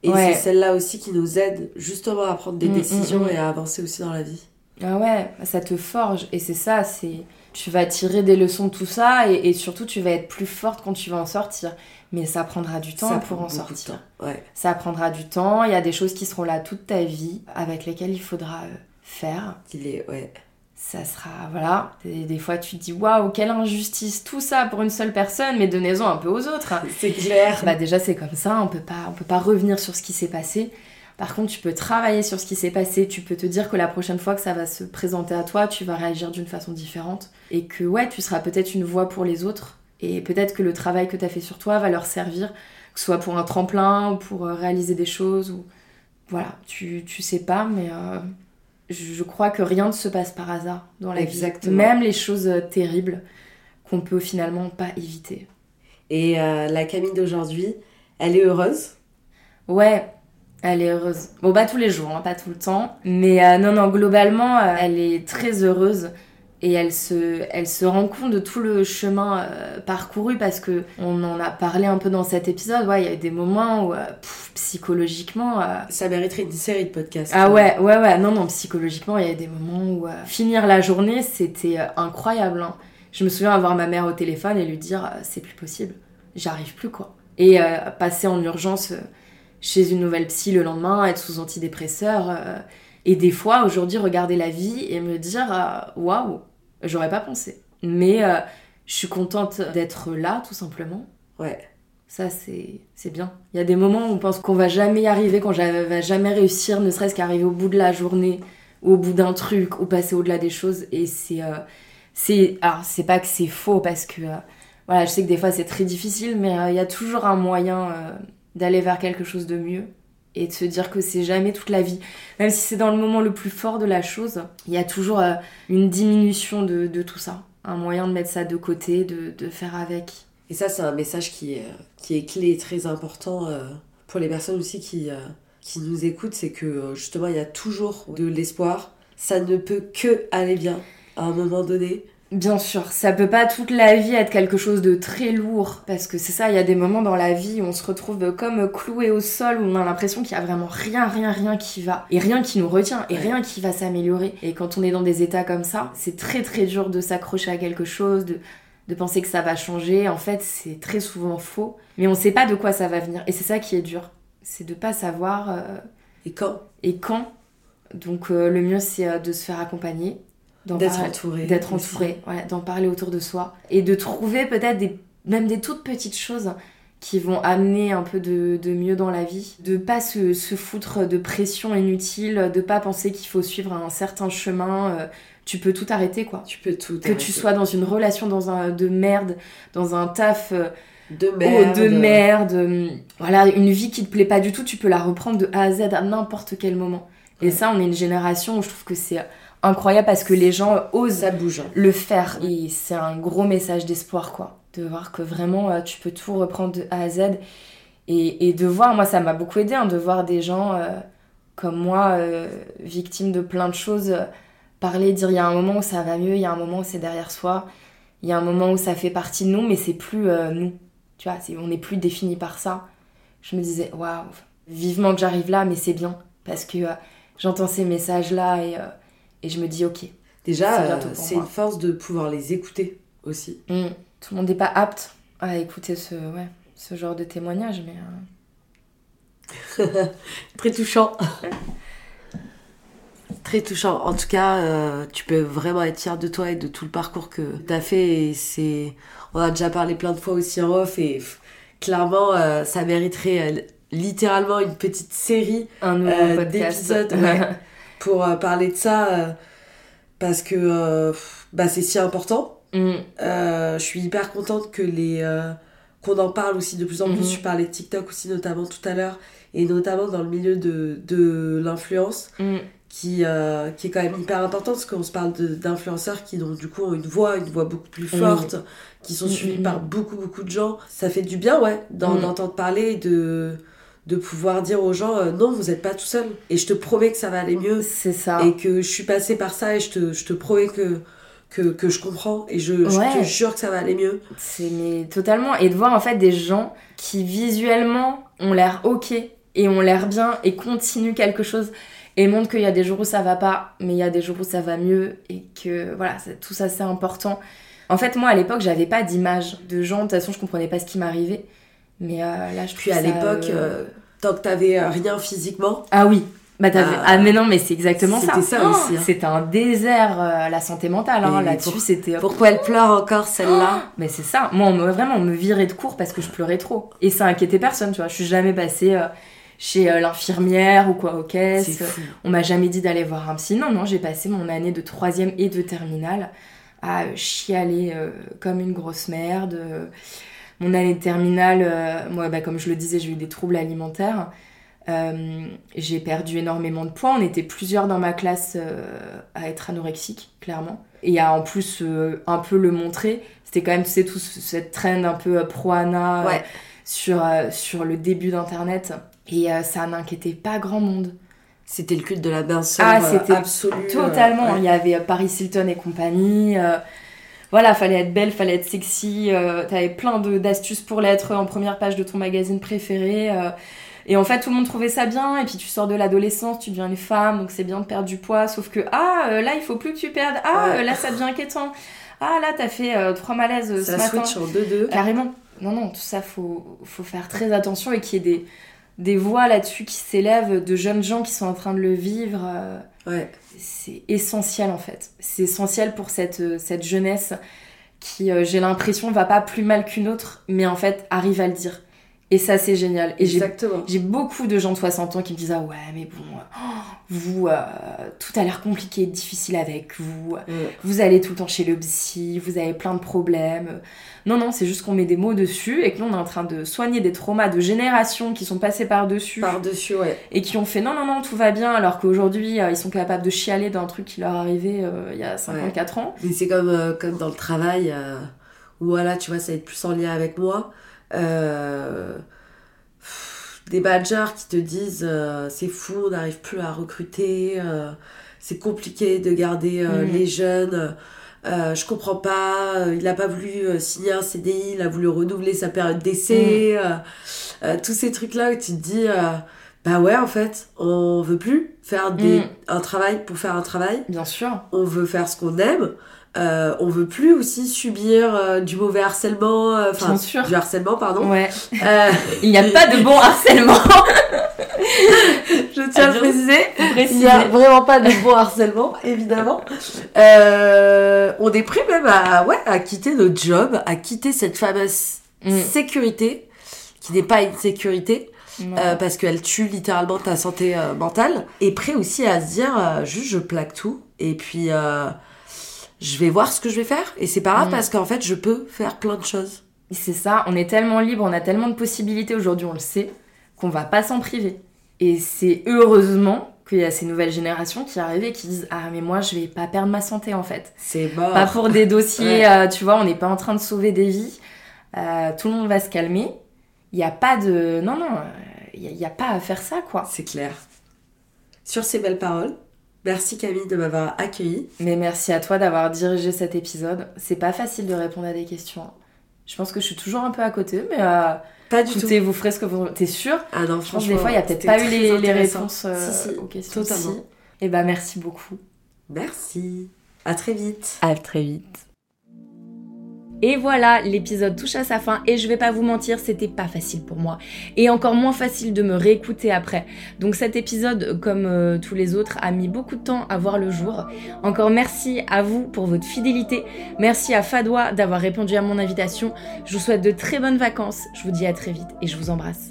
B: Et
A: Ouais.
B: c'est celles-là aussi qui nous aident justement à prendre des
A: Mm,
B: décisions
A: mm, mm.
B: et à avancer aussi dans la vie.
A: Ah ouais, ça te forge et c'est ça, c'est tu vas tirer des leçons de tout ça et, et surtout tu vas être plus forte quand tu vas en sortir. Mais ça prendra du temps
B: Ça
A: pour
B: prend
A: en sortir.
B: Ouais.
A: Ça prendra du temps, il y a des choses qui seront là toute ta vie, avec lesquelles il faudra euh, faire.
B: Il est, ouais.
A: Ça sera, voilà. Des fois, tu te dis, waouh, quelle injustice, tout ça pour une seule personne, mais donnez-en un peu aux autres.
B: C'est clair.
A: Bah déjà, c'est comme ça, on peut pas, on peut pas revenir sur ce qui s'est passé. Par contre, tu peux travailler sur ce qui s'est passé, tu peux te dire que la prochaine fois que ça va se présenter à toi, tu vas réagir d'une façon différente. Et que, ouais, tu seras peut-être une voix pour les autres. Et peut-être que le travail que tu as fait sur toi va leur servir, que ce soit pour un tremplin ou pour euh, réaliser des choses. Ou... Voilà, tu, tu sais pas, mais euh, je, crois que rien ne se passe par hasard dans la
B: Exactement.
A: vie. Même les choses euh, terribles qu'on peut finalement pas éviter.
B: Et euh, la Camille d'aujourd'hui, elle est heureuse?
A: Ouais, elle est heureuse. Bon, pas tous les jours, hein, pas tout le temps. Mais euh, non, non, globalement, euh, elle est très heureuse. Et elle se, elle se rend compte de tout le chemin euh, parcouru parce que on en a parlé un peu dans cet épisode. Ouais, il y a eu des moments où, euh, pff, psychologiquement, euh,
B: Ça mériterait une série de podcasts.
A: ah ouais, ouais, ouais, non, non, psychologiquement, il y a des moments où finir la journée, c'était incroyable. hein. Je me souviens avoir ma mère au téléphone et lui dire c'est plus possible, j'arrive plus quoi. Et passer en urgence chez une nouvelle psy le lendemain, être sous antidépresseur. et des fois, aujourd'hui, regarder la vie et me dire waouh, j'aurais pas pensé. Mais euh, je suis contente d'être là, tout simplement.
B: Ouais.
A: Ça, c'est bien. Il y a des moments où on pense qu'on va jamais y arriver, qu'on va jamais réussir, ne serait-ce qu'arriver au bout de la journée, ou au bout d'un truc, ou passer au-delà des choses. Et c'est. euh, c'est alors, c'est pas que c'est faux, parce que. euh, voilà, je sais que des fois c'est très difficile, mais il y a toujours un moyen d'aller vers quelque chose de mieux. Et de se dire que c'est jamais toute la vie. Même si c'est dans le moment le plus fort de la chose, il y a toujours euh, une diminution de, de tout ça. Un moyen de mettre ça de côté, de, de faire avec.
B: Et ça, c'est un message qui est, qui est clé et très important euh, pour les personnes aussi qui, euh, qui nous écoutent. C'est que justement, il y a toujours de l'espoir. Ça ne peut que aller bien à un moment donné.
A: Bien sûr, ça peut pas toute la vie être quelque chose de très lourd, parce que c'est ça, il y a des moments dans la vie où on se retrouve comme cloué au sol, où on a l'impression qu'il y a vraiment rien, rien, rien qui va, et rien qui nous retient, et rien qui va s'améliorer. Et quand on est dans des états comme ça, c'est très très dur de s'accrocher à quelque chose, de, de penser que ça va changer. En fait, c'est très souvent faux, mais on sait pas de quoi ça va venir, et c'est ça qui est dur. C'est de pas savoir euh,
B: Et quand?
A: et quand. Donc euh, le mieux c'est euh, de se faire accompagner,
B: D'être entouré.
A: d'être entouré, ouais, d'en parler autour de soi et de trouver peut-être des, même des toutes petites choses qui vont amener un peu de, de mieux dans la vie, de pas se, se foutre de pression inutile, de pas penser qu'il faut suivre un certain chemin, euh, tu peux tout arrêter quoi.
B: Tu peux tout.
A: Que tu sois dans une relation dans un, de merde, dans un taf euh,
B: de
A: oh,
B: merde.
A: de merde, euh, voilà, une vie qui te plaît pas du tout, tu peux la reprendre de A à Z à n'importe quel moment. Et ça, on est une génération où je trouve que c'est incroyable parce que les gens osent
B: Ça bouge. hein.
A: le faire. Et c'est un gros message d'espoir, quoi. De voir que vraiment, euh, tu peux tout reprendre de A à Z. Et, et de voir, moi, ça m'a beaucoup aidé, hein, de voir des gens euh, comme moi, euh, victimes de plein de choses, euh, parler, dire il y a un moment où ça va mieux, il y a un moment où c'est derrière soi, il y a un moment où ça fait partie de nous, mais c'est plus nous. Tu vois, on n'est plus défini par ça. Je me disais, waouh, vivement que j'arrive là, mais c'est bien. Parce que j'entends ces messages-là et, et je me dis, ok,
B: Déjà,
A: C'est
B: euh, une force de pouvoir les écouter aussi.
A: Mm. Tout le monde n'est pas apte à écouter ce, ouais, ce genre de témoignage, mais euh, [laughs]
B: Très touchant. Très touchant. En tout cas, euh, tu peux vraiment être fier de toi et de tout le parcours que tu as fait. C'est... On a déjà parlé plein de fois aussi en off. Et pff, clairement, euh, ça mériterait littéralement une petite série
A: un
B: d'épisodes, ouais. [laughs] pour euh, parler de ça. euh, parce que euh, bah, c'est si important.
A: Mm.
B: Je suis hyper contente que les qu'on en parle aussi de plus en plus.
A: Mhm.
B: Tu parlais de TikTok aussi notamment tout à l'heure et notamment dans le milieu de, de l'influence
A: Mm.
B: qui, euh, qui est quand même hyper importante parce qu'on se parle d'influenceurs qui donc du coup ont une voix, une voix beaucoup plus forte, qui sont suivis par beaucoup beaucoup de gens. Ça fait du bien ouais d'en- d'entendre parler et de de pouvoir dire aux gens euh, non vous n'êtes pas tout seul et je te promets que ça va aller mieux
A: C'est ça.
B: et que je suis passée par ça et je te, je te promets que, que, que je comprends et je, je
A: Ouais.
B: te jure que ça va aller mieux.
A: C'est mais totalement. Et de voir en fait des gens qui visuellement ont l'air ok et ont l'air bien et continuent quelque chose et montrent qu'il y a des jours où ça va pas, mais il y a des jours où ça va mieux et que voilà, tout ça c'est important. En fait, moi à l'époque, j'avais pas d'image de gens. De toute façon, je comprenais pas ce qui m'arrivait. Mais euh, là, je
B: Puis à l'époque,
A: euh,
B: euh, tant que t'avais rien physiquement,
A: Ah oui. Bah t'avais...
B: Ah.
A: Ah, mais non, mais c'est exactement ça.
B: C'était ça
A: Oh,
B: aussi, hein.
A: C'était un désert, la santé mentale. Hein. Là-dessus,
B: pour-
A: c'était...
B: pourquoi elle pleure encore celle-là
A: Mais c'est ça. Moi, on me, vraiment, on me virait de cours parce que je pleurais trop. Et ça inquiétait personne, tu vois. Je suis jamais passée chez l'infirmière ou quoi caisses.
B: fou.
A: On m'a jamais dit d'aller voir un psy. Non, non, j'ai passé mon année de troisième et de terminale à chialer euh, comme une grosse merde. Euh, Mon année de terminale, euh, moi, bah, comme je le disais, j'ai eu des troubles alimentaires. Euh, j'ai perdu énormément de poids. On était plusieurs dans ma classe euh, à être anorexique, clairement. Et à en plus un peu le montrer. C'était quand même, tu sais, tout ce- cette trend un peu pro-ana
B: Ouais.
A: sur, sur le début d'Internet. Et ça n'inquiétait pas grand monde.
B: C'était le culte de la minceur
A: Ah, c'était Totalement.
B: ouais.
A: Il y avait Paris Hilton et compagnie. Voilà, fallait être belle, fallait être sexy. euh, T'avais plein de- d'astuces pour l'être en première page de ton magazine préféré. euh, et en fait, tout le monde trouvait ça bien. Et puis, tu sors de l'adolescence, tu deviens une femme, donc c'est bien de perdre du poids. Sauf que, ah, euh, là, il faut plus que tu perdes. Ah, euh, là, ça devient inquiétant. Ah, là, t'as fait euh, trois malaises euh, ce
B: Ça
A: matin.
B: switch en 2-2.
A: Carrément. Non, non, tout ça, faut, faut faire très attention et qu'il y ait des, des voix là-dessus qui s'élèvent de jeunes gens qui sont en train de le vivre.
B: Ouais.
A: C'est essentiel en fait. C'est essentiel pour cette, euh, jeunesse qui, euh, j'ai l'impression, va pas plus mal qu'une autre, mais en fait arrive à le dire. Et ça, c'est génial. Et j'ai
B: Exactement.
A: j'ai beaucoup de gens de 60 ans qui me disent Ah ouais, mais bon, euh, vous, euh, tout a l'air compliqué, difficile avec vous.
B: Ouais.
A: Vous allez tout le temps chez le psy, vous avez plein de problèmes. Non, non, c'est juste qu'on met des mots dessus et que nous, on est en train de soigner des traumas de générations qui sont passés par-dessus
B: Par-dessus, ouais.
A: et qui ont fait non, non, non, tout va bien, alors qu'aujourd'hui, euh, ils sont capables de chialer d'un truc qui leur arrivait euh, il y a 54 ans.
B: Mais c'est comme, comme dans le travail, où voilà, tu vois, ça va être plus en lien avec moi. Euh, pff, des managers qui te disent euh, c'est fou, on n'arrive plus à recruter, euh, c'est compliqué de garder euh,
A: Mhm.
B: les jeunes. euh, je comprends pas, euh, il a pas voulu signer un CDI, il a voulu renouveler sa période d'essai, euh, euh, tous ces trucs-là où tu te dis, euh, bah ouais, en fait, on veut plus faire des,
A: Mhm.
B: un travail pour faire un travail,
A: Bien sûr.
B: on veut faire ce qu'on aime. Euh, on veut plus aussi subir euh, du mauvais harcèlement, euh, enfin
A: sûr.
B: du harcèlement pardon.
A: Ouais.
B: Euh,
A: Il n'y a pas de bon harcèlement. [laughs]
B: je tiens à le
A: Adieu.
B: préciser, il n'y a vraiment pas de bon harcèlement évidemment. Euh, on est prêt même à ouais à quitter notre job, à quitter cette fameuse
A: Mm.
B: sécurité qui n'est pas une sécurité euh, parce qu'elle tue littéralement ta santé euh, mentale et prêt aussi à se dire euh, juste je plaque tout et puis euh, je vais voir ce que je vais faire et c'est pas grave
A: Mm.
B: parce qu'en fait je peux faire plein de choses
A: C'est ça, on est tellement libre, on a tellement de possibilités aujourd'hui, on le sait, qu'on va pas s'en priver. Et c'est heureusement qu'il y a ces nouvelles générations qui arrivent et qui disent Ah, mais moi, je vais pas perdre ma santé en fait.
B: C'est mort.
A: Pas pour des [laughs] dossiers, euh, tu vois, on n'est pas en train de sauver des vies. Euh, tout le monde va se calmer. Il n'y a pas de. Non, non, il n'y a, a, pas à faire ça, quoi.
B: C'est clair. Sur ces belles paroles, merci Camille de m'avoir accueilli.
A: Mais merci à toi d'avoir dirigé cet épisode. C'est pas facile de répondre à des questions. Je pense que je suis toujours un peu à côté, mais. Euh,
B: pas du
A: Écoutez, tout. vous ferez ce que vous. T'es sûr
B: Ah non, franchement.
A: Des fois, il n'y a peut-être pas eu les, les réponses euh,
B: si, si,
A: aux questions.
B: Totalement.
A: Et bah, merci beaucoup.
B: Merci. À très vite.
A: À très vite. Et voilà, l'épisode touche à sa fin et je vais pas vous mentir, c'était pas facile pour moi. Et encore moins facile de me réécouter après. Donc cet épisode, comme euh, tous les autres, a mis beaucoup de temps à voir le jour. Encore merci à vous pour votre fidélité. Merci à Fadois d'avoir répondu à mon invitation. Je vous souhaite de très bonnes vacances. Je vous dis à très vite et je vous embrasse.